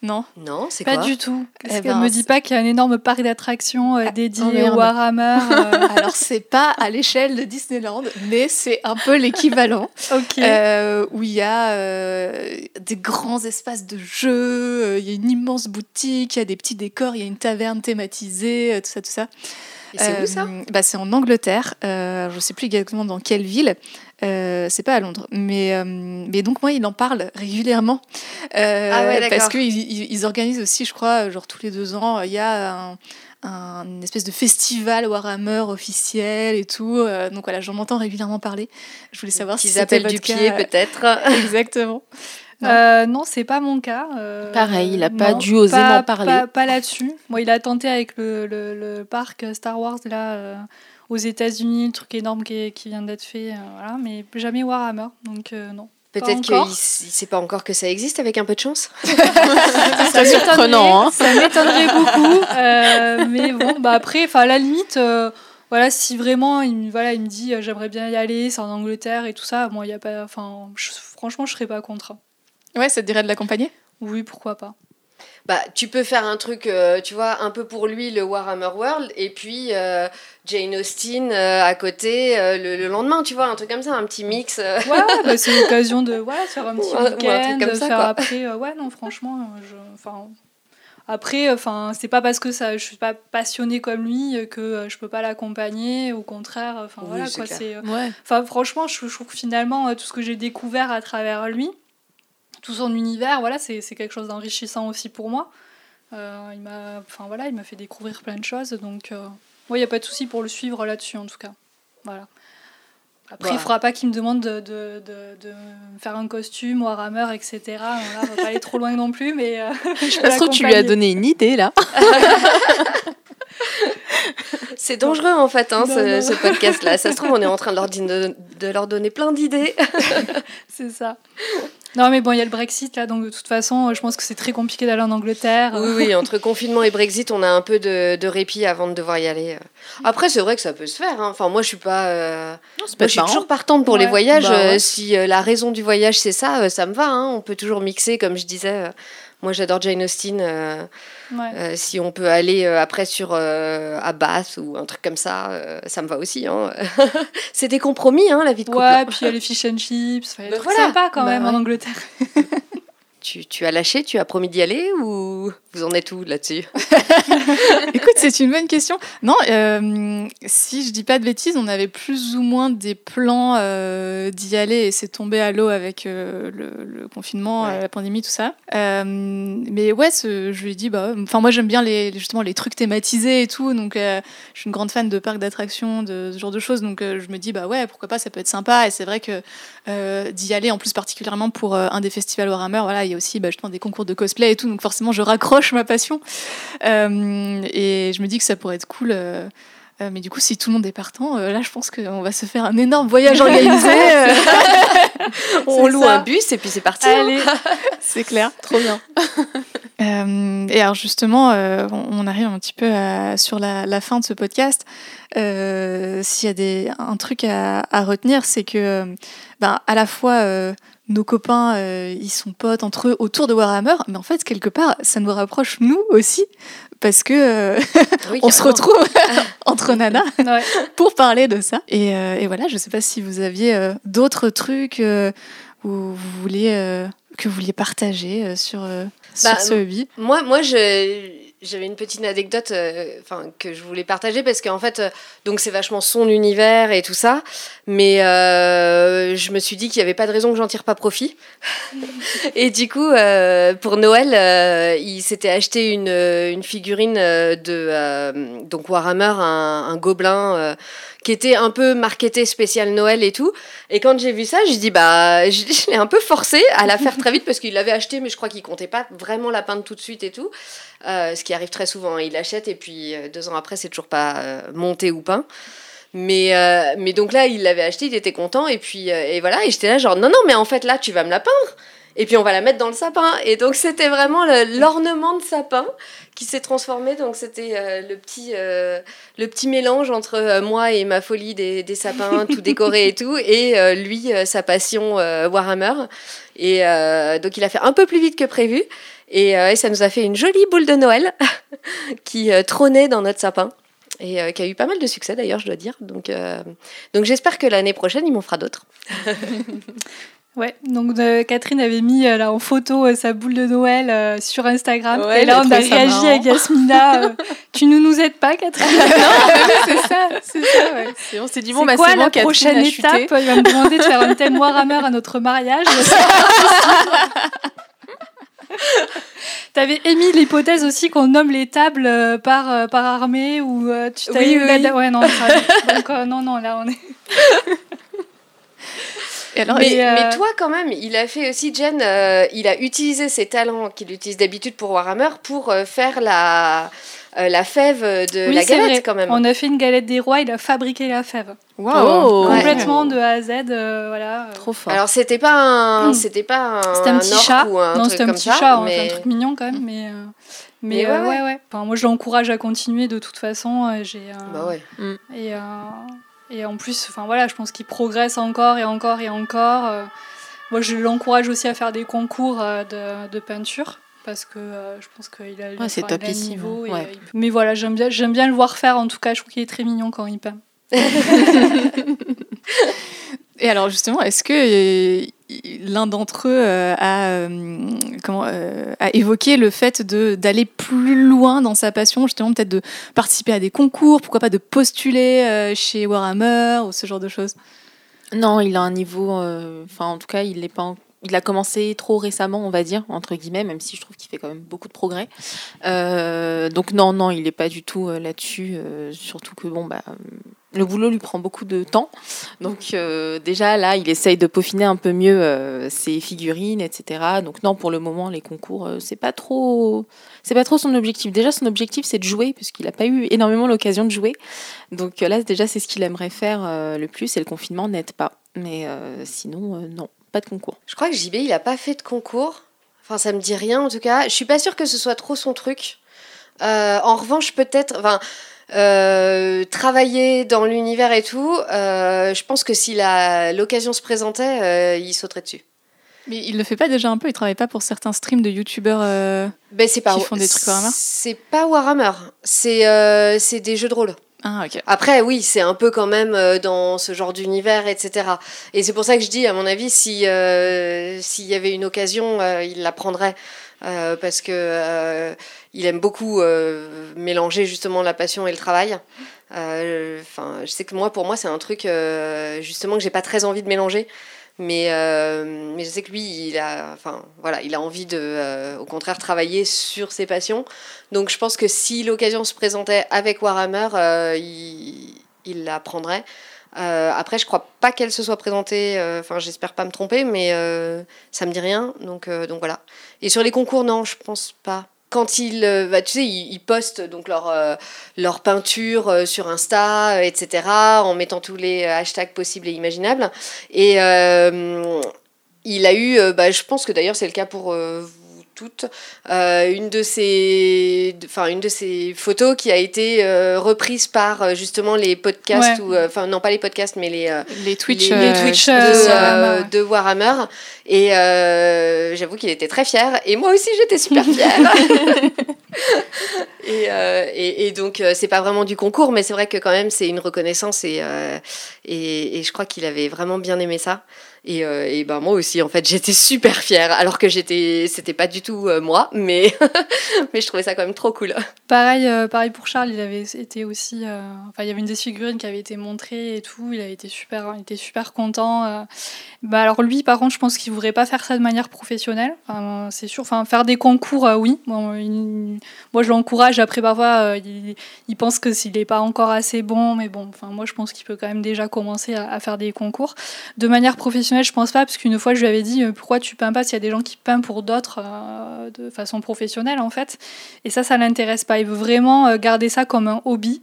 non Non, c'est Pas quoi du tout. Est-ce Eh qu'elle ben, me dit pas qu'il y a un énorme parc d'attractions euh, Ah, dédié oh au Warhammer euh, [laughs] alors c'est pas à l'échelle de Disneyland mais c'est un peu l'équivalent. [laughs] Euh, où il y a euh, des grands espaces de jeux, il y a une immense boutique, il y a des petits décors, il y a une taverne thématisée, tout ça, tout ça. Et c'est où ça bah, C'est en Angleterre, je ne sais plus exactement dans quelle ville. Euh, c'est pas à Londres, mais, euh, mais donc moi il en parle régulièrement Euh, Ah ouais, parce qu'ils ils, ils organisent aussi, je crois, genre tous les deux ans, il y a un, un- une espèce de festival Warhammer officiel et tout. Donc voilà, j'en entends régulièrement parler. Je voulais savoir si Qu'ils c'était appellent du cas. pied, peut-être. [laughs] Exactement. non. Euh, non, c'est pas mon cas. euh, Pareil, il a pas non, dû oser m'en parler. Pas, pas là-dessus. Moi, il a tenté avec le, le- le parc Star Wars là euh, aux États-Unis, le truc énorme qui, est- qui vient d'être fait, euh, voilà, mais jamais Warhammer. Donc euh, non. Peut-être qu'il ne sait pas encore que ça existe avec un peu de chance. [laughs] ça surprenant, hein. Ça m'étonnerait beaucoup. euh, mais bon, bah après, enfin, à la limite, euh, voilà, si vraiment il, me- voilà, il me dit euh, j'aimerais bien y aller, c'est en Angleterre et tout ça, moi, il y a pas. Enfin, je- franchement, je serais pas contre. Ouais, ça te dirait de l'accompagner? Oui, pourquoi pas. Bah, tu peux faire un truc, euh, tu vois, un peu pour lui, le Warhammer World, et puis euh, Jane Austen euh, à côté euh, le, le lendemain, tu vois, un truc comme ça, un petit mix. euh. Ouais, ouais, bah, c'est l'occasion de voilà, faire un petit [laughs] week-end, comme de ça, faire quoi. après. euh, ouais, non, franchement, je, enfin, après, enfin, c'est pas parce que ça, je suis pas passionnée comme lui que je peux pas l'accompagner. Au contraire, enfin Oui, voilà quoi. C'est, Ouais. Enfin, franchement, je, je trouve que finalement, tout ce que j'ai découvert à travers lui, tout son univers, voilà, c'est c'est quelque chose d'enrichissant aussi pour moi. Euh, il m'a enfin, voilà, il m'a fait découvrir plein de choses, donc euh, il n'y a pas de souci pour le suivre là-dessus, en tout cas. Voilà. Après, il ne faudra pas qu'il me demande de, de, de, faire un costume, Warhammer, etc. Bon, là, on va pas aller trop loin non plus, mais euh, [laughs] je peux Ça se trouve, tu lui as donné une idée là. [laughs] C'est dangereux en fait, hein, Non, ce, podcast-là. Ça se trouve, on est en train de leur, di- de, de leur donner plein d'idées. [laughs] C'est ça. Non, mais bon, il y a le Brexit là, donc de toute façon, je pense que c'est très compliqué d'aller en Angleterre. Oui, oui, entre [laughs] confinement et Brexit, on a un peu de, de répit avant de devoir y aller. Après, c'est vrai que ça peut se faire. hein. Enfin, moi, je suis pas. euh, Non, Moi, je suis toujours partante pour les voyages. Bah ouais. Euh, si euh, la raison du voyage, c'est ça, euh, ça me va. hein. On peut toujours mixer, comme je disais. euh, moi, j'adore Jane Austen. Euh, Ouais. euh, si on peut aller euh, après sur euh, à Bath ou un truc comme ça, euh, ça me va aussi. hein. [laughs] c'est des compromis, hein, la vie de couple. Ouais, puis il y a les fish and chips, il y a des Bah trucs voilà. sympas quand Bah même ouais. en Angleterre. [laughs] Tu, tu as lâché, tu as promis d'y aller ou vous en êtes où là-dessus? [laughs] Écoute, c'est une bonne question. Non, euh, si je dis pas de bêtises, on avait plus ou moins des plans euh, d'y aller et c'est tombé à l'eau avec euh, le, le confinement, Ouais. la pandémie, tout ça. Mais ouais, ce- je lui ai dit, bah, enfin moi j'aime bien les, justement les trucs thématisés et tout, donc je suis une grande fan de parcs d'attractions, de ce genre de choses, donc je me dis, bah ouais, pourquoi pas, ça peut être sympa. Et c'est vrai que d'y aller, en plus particulièrement pour un des festivals Warhammer, voilà, il y a aussi bah, justement des concours de cosplay et tout, donc forcément je raccroche ma passion. Euh, et je me dis que ça pourrait être cool. euh, euh, mais du coup, si tout le monde est partant, là, je pense qu'on va se faire un énorme voyage organisé. [laughs] On loue ça. un bus et puis c'est parti. hein. [laughs] C'est clair. Trop bien. [laughs] Et alors justement, on arrive un petit peu à- sur la, la fin de ce podcast. S'il y a des, un truc à, à retenir, c'est que ben, à la fois nos copains, euh, ils sont potes entre eux autour de Warhammer, mais en fait, quelque part, ça nous rapproche nous aussi, parce que euh, [laughs] Oui, on se retrouve [laughs] entre nanas [laughs] Ouais. pour parler de ça. Et, euh, et voilà, je sais pas si vous aviez d'autres trucs où vous vouliez, que vous vouliez partager sur, sur Bah, ce hobby. Moi, moi je- j'avais une petite anecdote euh, enfin, que je voulais partager parce qu'en fait, euh, donc c'est vachement son univers et tout ça. Mais euh, je me suis dit qu'il n'y avait pas de raison que j'en tire pas profit. [laughs] et du coup, euh, pour Noël, il s'était acheté une, une figurine de euh, donc Warhammer, un, un gobelin. Qui était un peu marketé spécial Noël et tout. Et quand j'ai vu ça, j'ai dit, bah, [laughs] je, l'ai un peu forcé à la faire très vite parce qu'il l'avait acheté, mais je crois qu'il comptait pas vraiment la peindre tout de suite et tout. Euh, ce qui arrive très souvent. hein. Il l'achète et puis euh, deux ans après, c'est toujours pas euh, monté ou peint. Mais, mais donc là, il l'avait acheté, il était content. Et puis, et voilà. Et j'étais là, genre, non, non, mais en fait, là, tu vas me la peindre. Et puis, on va la mettre dans le sapin. Et donc, c'était vraiment l'ornement de sapin qui s'est transformé. Donc, c'était euh, le, petit, euh, le petit mélange entre euh, moi et ma folie des, sapins, tout décoré et tout. Et lui, sa passion Warhammer. Et donc, il a fait un peu plus vite que prévu. Et, ça nous a fait une jolie boule de Noël [laughs] qui trônait dans notre sapin. Et qui a eu pas mal de succès d'ailleurs, je dois dire. Donc, donc j'espère que l'année prochaine, il m'en fera d'autres. [laughs] Ouais, donc euh, Catherine avait mis euh, là en photo euh, sa boule de Noël euh, sur Instagram. Ouais, et là, on a réagi avec Yasmina. euh, [laughs] tu ne nous aides pas, Catherine? [laughs] C'est ça, c'est ça. Ouais. On s'est dit bon, C'est bah, quoi c'est bon, la Catherine prochaine a chuté. étape? Il va me demander de faire un thème Warhammer à notre mariage. [laughs] T'avais émis l'hypothèse aussi qu'on nomme les tables euh, par, euh, par armée ou euh, tu t'avais Oui, eu oui, la-. Ouais, non, ça- donc, euh, non, non, là on est. Et alors, mais, et, euh, mais toi, quand même, il a fait aussi, Jen, euh, il a utilisé ses talents qu'il utilise d'habitude pour Warhammer pour euh, faire la, euh, la fève de Oui, la galette vrai. quand même. On a fait une galette des rois, il a fabriqué la fève. Oh, Ouais. Complètement de A à Z, euh, voilà. Trop fort. Alors c'était pas un, Mm. c'était pas un, C'était un petit chat. ou un non, truc c'était un comme petit ça, chat, hein, mais un truc mignon quand même, mais. euh, Mais, Mais ouais, ouais, ouais. ouais. Enfin, moi, je l'encourage à continuer de toute façon. J'ai. euh, bah ouais. Et, euh, et en plus, enfin voilà, je pense qu'il progresse encore et encore et encore. euh. moi, je l'encourage aussi à faire des concours euh, de, de peinture parce que euh, je pense qu'il a, Ouais, c'est il a niveau. et, ouais. il peut- Mais voilà, j'aime bien, j'aime bien le voir faire. En tout cas, je trouve qu'il est très mignon quand il peint. [laughs] Et alors justement, est-ce que l'un d'entre eux euh, a, euh, euh, a évoqué le fait d'aller plus loin dans sa passion, justement peut-être de participer à des concours, pourquoi pas de postuler chez Warhammer ou ce genre de choses Non, il a un niveau. Enfin, en tout cas, il est pas. Il a commencé trop récemment, on va dire, entre guillemets, même si je trouve qu'il fait quand même beaucoup de progrès. Donc non, non, il n'est pas du tout euh, là-dessus. euh, surtout que bon, bah, euh, le boulot lui prend beaucoup de temps. Donc euh, déjà là, il essaye de peaufiner un peu mieux euh, ses figurines, etc. Donc non, pour le moment, les concours, euh, c'est pas trop, c'est pas trop son objectif. Déjà, son objectif, c'est de jouer, puisqu'il n'a pas eu énormément l'occasion de jouer. Donc euh, là, déjà, c'est ce qu'il aimerait faire euh, le plus, et le confinement n'aide pas. Mais euh, sinon, euh, non, pas de concours. Je crois que JB, il a pas fait de concours. Enfin, ça me dit rien en tout cas. Je suis pas sûre que ce soit trop son truc. Euh, en revanche, peut-être. Enfin, euh, travailler dans l'univers et tout, euh, je pense que si l'occasion se présentait, il sauterait dessus. Mais il le fait pas déjà un peu Il travaille pas pour certains streams de youtubeurs Ben, Qui font des trucs Warhammer C'est pas Warhammer. C'est des jeux de rôle. Ah. Après, oui, c'est un peu quand même dans ce genre d'univers, etc. Et c'est pour ça que je dis, à mon avis, si euh, s'il y avait une occasion, euh, il la prendrait. Euh, parce que euh, il aime beaucoup euh, mélanger justement la passion et le travail. Euh, Enfin, je sais que moi, pour moi, c'est un truc euh, justement que j'ai pas très envie de mélanger. Mais, euh, mais je sais que lui, il a, enfin, voilà, il a envie de, euh, au contraire, travailler sur ses passions. Donc je pense que si l'occasion se présentait avec Warhammer, euh, il, il la prendrait. Euh, après, je crois pas qu'elle se soit présentée, euh, enfin j'espère pas me tromper, mais euh, ça me dit rien, donc, euh, donc voilà. Et sur les concours, non, je pense pas. Quand ils, euh, bah, tu sais, ils, postent donc leur, euh, leur peinture euh, sur Insta, etc., en mettant tous les hashtags possibles et imaginables. Et il a eu, bah, je pense que d'ailleurs c'est le cas pour toutes, euh, une de ces, enfin une de ces photos qui a été euh, reprise par euh, justement les podcasts Ouais. ou, enfin non pas les podcasts mais les Les Twitch. les, les Twitch de de, Warhammer. Et j'avoue qu'il était très fier. Et moi aussi, j'étais super [laughs] fière. et, et, et donc, c'est pas vraiment du concours, mais c'est vrai que quand même, c'est une reconnaissance. Et, et, et je crois qu'il avait vraiment bien aimé ça. Et, euh, et ben moi aussi, en fait, [laughs] j'étais super fière. Alors que j'étais, c'était pas du tout euh, moi, mais, [laughs] mais je trouvais ça quand même trop cool. Pareil, euh, pareil pour Charles, il avait été aussi. Enfin, il y avait une des figurines qui avait été montrée et tout. Il été super, il était super content. Bah alors lui, par contre, je pense qu'il voudrait pas faire ça de manière professionnelle. C'est sûr. Enfin, faire des concours, oui. Moi, je l'encourage. Après, parfois, il, il pense que s'il n'est pas encore assez bon, mais bon. Enfin, moi, je pense qu'il peut quand même déjà commencer à faire des concours de manière professionnelle. Je pense pas, parce qu'une fois, je lui avais dit euh, pourquoi tu peins pas s'il y a des gens qui peignent pour d'autres euh, de façon professionnelle, en fait. Et ça, ça l'intéresse pas. Il veut vraiment euh, garder ça comme un hobby.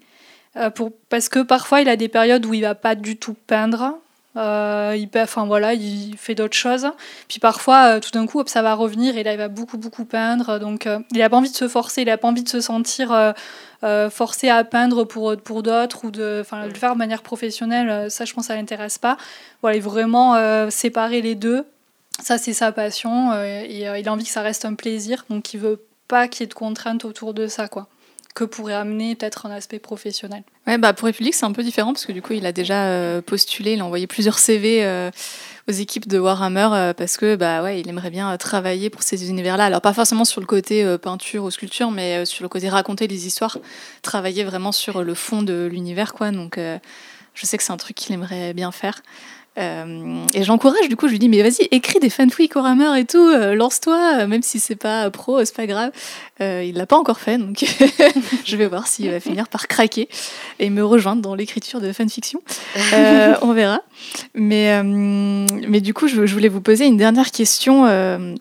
pour, parce que parfois, il a des périodes où il va pas du tout peindre. Euh, il, enfin, voilà, il fait d'autres choses. Puis parfois, euh, tout d'un coup, ça va revenir et là, il va beaucoup, beaucoup peindre. Donc, euh, il n'a pas envie de se forcer, il n'a pas envie de se sentir forcé à peindre pour, pour d'autres ou de enfin, le faire de manière professionnelle. Ça, je pense, ça l'intéresse pas. Voilà, il veut vraiment séparer les deux. Ça, c'est sa passion et il a envie que ça reste un plaisir. Donc, il veut pas qu'il y ait de contraintes autour de ça, quoi. Que pourrait amener peut-être un aspect professionnel. Ouais, bah pour République, c'est un peu différent parce que du coup, il a déjà euh, postulé, il a envoyé plusieurs CV euh, aux équipes de Warhammer euh, parce que bah ouais, il aimerait bien travailler pour ces univers-là. Alors pas forcément sur le côté peinture ou sculpture, mais sur le côté raconter les histoires, travailler vraiment sur le fond de l'univers, quoi. Donc, je sais que c'est un truc qu'il aimerait bien faire. Euh, et j'encourage, du coup, je lui dis, mais vas-y, écris des fanfics Warhammer et tout, euh, lance-toi, euh, même si c'est pas pro, c'est pas grave. il l'a pas encore fait, donc [laughs] je vais voir s'il va finir par craquer et me rejoindre dans l'écriture de fanfiction. on verra. Mais, mais du coup, je, voulais vous poser une dernière question.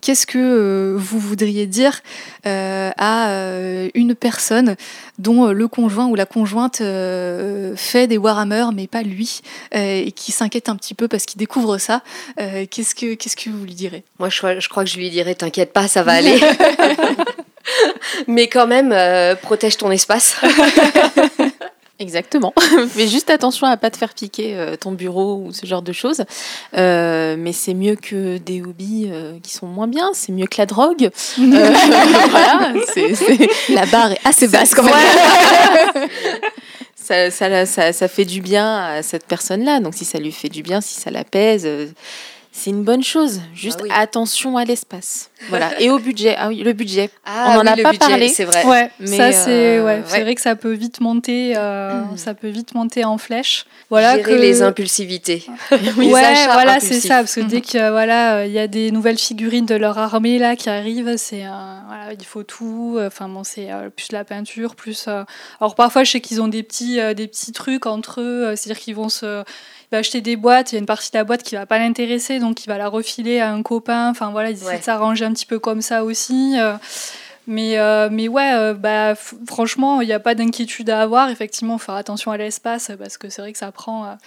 Qu'est-ce que vous voudriez dire à une personne dont le conjoint ou la conjointe fait des Warhammer, mais pas lui, et qui s'inquiète un petit peu parce qu'il découvre ça. Euh, qu'est-ce, que, qu'est-ce que vous lui direz? Moi, je, je crois que je lui dirais T'inquiète pas, ça va aller. [laughs] [laughs] Mais quand même, euh, protège ton espace. [laughs] Exactement. Mais juste attention à pas te faire piquer euh, ton bureau ou ce genre de choses. mais c'est mieux que des hobbies qui sont moins bien. C'est mieux que la drogue. voilà, La barre est assez basse quand même ça, fait du bien à cette personne-là. Donc si ça lui fait du bien, si ça l'apaise, euh, c'est une bonne chose. Juste ah attention à l'espace. Voilà. [laughs] Et au budget. Ah oui, le budget. Ah On n'en a pas parlé. C'est vrai. Ouais, mais ça c'est euh, ouais, c'est vrai que ça peut vite monter. Euh. Ça peut vite monter en flèche. Voilà. Gérer les impulsivités. oui, ouais, [laughs] voilà, c'est ça. Parce que dès que voilà, il y a des nouvelles figurines de leur armée là qui arrivent, c'est voilà, il faut tout. Enfin bon, c'est plus la peinture, plus. Alors parfois, je sais qu'ils ont des petits des petits trucs entre eux. C'est-à-dire qu'ils vont se va acheter des boîtes, il y a une partie de la boîte qui va pas l'intéresser, donc il va la refiler à un copain. Enfin voilà, ils essaient de s'arranger un petit peu comme ça aussi. Euh. mais, euh, mais ouais, euh, bah, franchement, il n'y a pas d'inquiétude à avoir. Effectivement, faire attention à l'espace parce que c'est vrai que ça prend,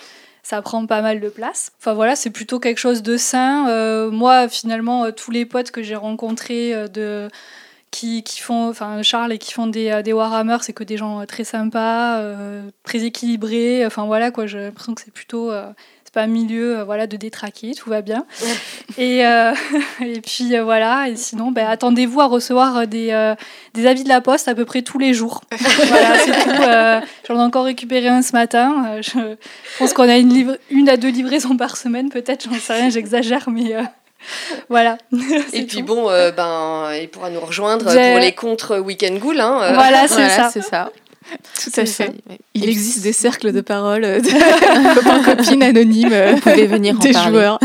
ça prend pas mal de place. Enfin voilà, c'est plutôt quelque chose de sain. moi, finalement, tous les potes que j'ai rencontrés de qui, qui, font, enfin Charles et qui font des, euh, des Warhammer, c'est que des gens euh, très sympas, euh, très équilibrés. Enfin voilà quoi, j'ai l'impression que c'est plutôt, c'est pas un milieu voilà de détraquer, tout va bien. [laughs] et, [laughs] et puis voilà, et sinon, ben, attendez-vous à recevoir des, des avis de la poste à peu près tous les jours. [laughs] voilà, c'est tout. J'en ai encore récupéré un ce matin. je pense qu'on a une, une à deux livraisons par semaine, peut-être, j'en sais rien, j'exagère, mais [laughs] voilà. [laughs] Et puis bon, euh, ben, il pourra nous rejoindre pour les contre Weekend Ghoul. Hein, euh. Voilà, [laughs] c'est ça. Tout à fait. Il existe des cercles de parole, de copains, copines anonymes. Vous pouvez venir en des joueurs.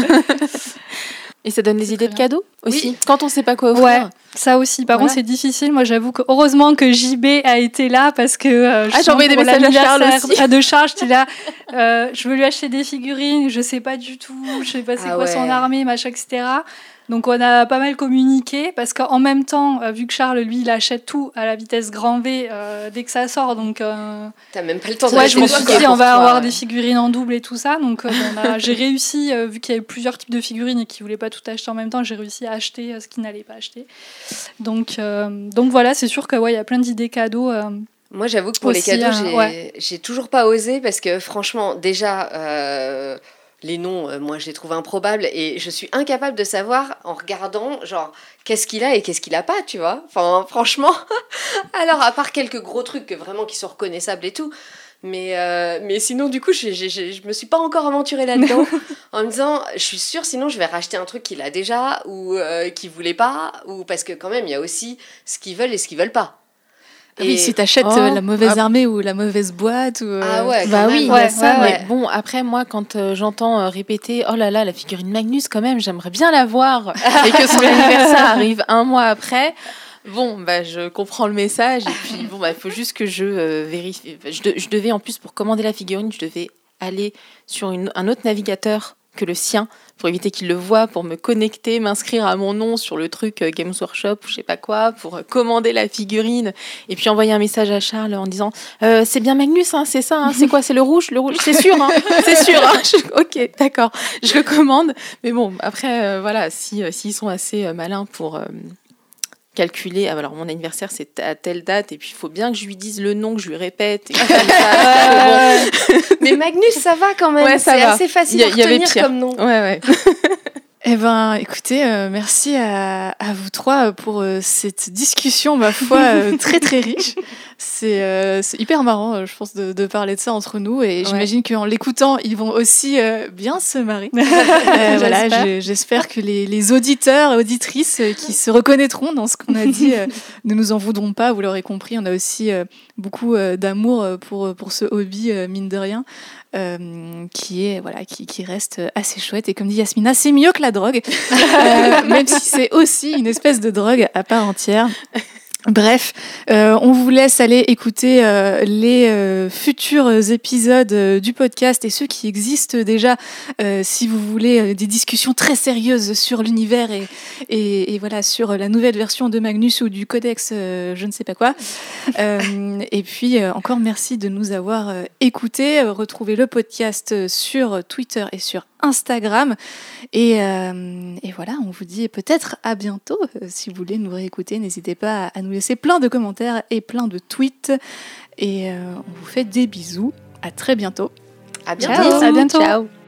Et ça donne des idées de cadeaux aussi Quand on ne sait pas quoi offrir Ouais, ça aussi. Par contre, c'est difficile. Moi, j'avoue que heureusement que JB a été là parce que euh, ah, j'ai envoyé des messages à Charles aussi. À de charge, tu là. Euh, je veux lui acheter des figurines. Je sais pas du tout. Je sais pas c'est ah quoi son armée, machin, etc. Donc on a pas mal communiqué parce qu'en même temps, euh, vu que Charles, lui, il achète tout à la vitesse grand V euh, dès que ça sort, donc... Euh, T'as même pas le temps de Ouais, je me suis dit, on va avoir des figurines en double et tout ça. Donc j'ai réussi, vu qu'il y avait plusieurs types de figurines et qu'ils voulaient pas tout acheter en même temps, j'ai réussi à acheter ce qu'ils n'allaient pas acheter. Donc, donc voilà, c'est sûr qu'il ouais, y a plein d'idées cadeaux. Moi, j'avoue que pour les cadeaux, hein, j'ai toujours pas osé parce que franchement, déjà les noms, euh, moi, je les trouve improbables et je suis incapable de savoir en regardant, genre, qu'est-ce qu'il a et qu'est-ce qu'il a pas, tu vois. Enfin, [laughs] franchement. Alors, à part quelques gros trucs vraiment qui sont reconnaissables et tout. Mais, euh, mais sinon, du coup, je, je, je, me suis pas encore aventurée là-dedans [laughs] en me disant, je suis sûre, sinon je vais racheter un truc qu'il a déjà ou euh, qu'il voulait pas, ou parce que quand même, il y a aussi ce qu'ils veulent et ce qu'ils veulent pas. Et oui, si t'achètes achètes oh, la mauvaise ah. armée ou la mauvaise boîte. Ou, Ah ouais, bah oui, ouais, ça. Mais bon, après, moi, quand euh, j'entends euh, répéter Oh là là, la figurine Magnus, quand même, j'aimerais bien la voir, et que son [laughs] anniversaire arrive un mois après. Bon, bah, je comprends le message, et puis bon, bah, il faut juste que je euh, vérifie. Je, je, devais, en plus, pour commander la figurine, je devais aller sur une, un autre navigateur que le sien pour éviter qu'il le voie, pour me connecter, m'inscrire à mon nom sur le truc euh, Games Workshop ou je sais pas quoi, pour euh, commander la figurine et puis envoyer un message à Charles en disant euh, c'est bien Magnus, hein, c'est ça, hein, c'est quoi, c'est le rouge, le rouge, c'est sûr, hein, [laughs] c'est sûr. ok, d'accord, je commande. Mais bon, après voilà, si s'ils sont assez malins pour calculer. Ah, alors, mon anniversaire, c'est à telle date, et puis il faut bien que je lui dise le nom, que je lui répète. Mais Magnus, ça va quand même. c'est assez facile à retenir comme nom. Ouais, ouais. [laughs] Eh ben, écoutez, euh, merci à, à, vous trois pour euh, cette discussion, ma foi, euh, très très riche. [laughs] C'est hyper marrant, je pense, de, parler de ça entre nous. Et j'imagine qu'en l'écoutant, ils vont aussi bien se marrer. [laughs] voilà, j'espère que les, les, auditeurs et auditrices qui se reconnaîtront dans ce qu'on a dit [laughs] ne nous en voudront pas. Vous l'aurez compris, on a aussi beaucoup d'amour pour, pour ce hobby, mine de rien. Euh, qui est voilà qui, qui, reste assez chouette et comme dit Yasmina c'est mieux que la drogue [laughs] euh, même si c'est aussi une espèce de drogue à part entière Bref, euh, on vous laisse aller écouter euh, les euh, futurs épisodes du podcast et ceux qui existent déjà si vous voulez des discussions très sérieuses sur l'univers et, et, voilà sur la nouvelle version de Magnus ou du codex je ne sais pas quoi. [laughs] et puis encore merci de nous avoir écoutés. Retrouvez le podcast sur Twitter et sur Instagram. Et, euh, et voilà, on vous dit peut-être à bientôt. Euh, si vous voulez nous réécouter, n'hésitez pas à nous laisser plein de commentaires et plein de tweets. Et euh, on vous fait des bisous. À très bientôt. À bientôt. À bientôt. Ciao.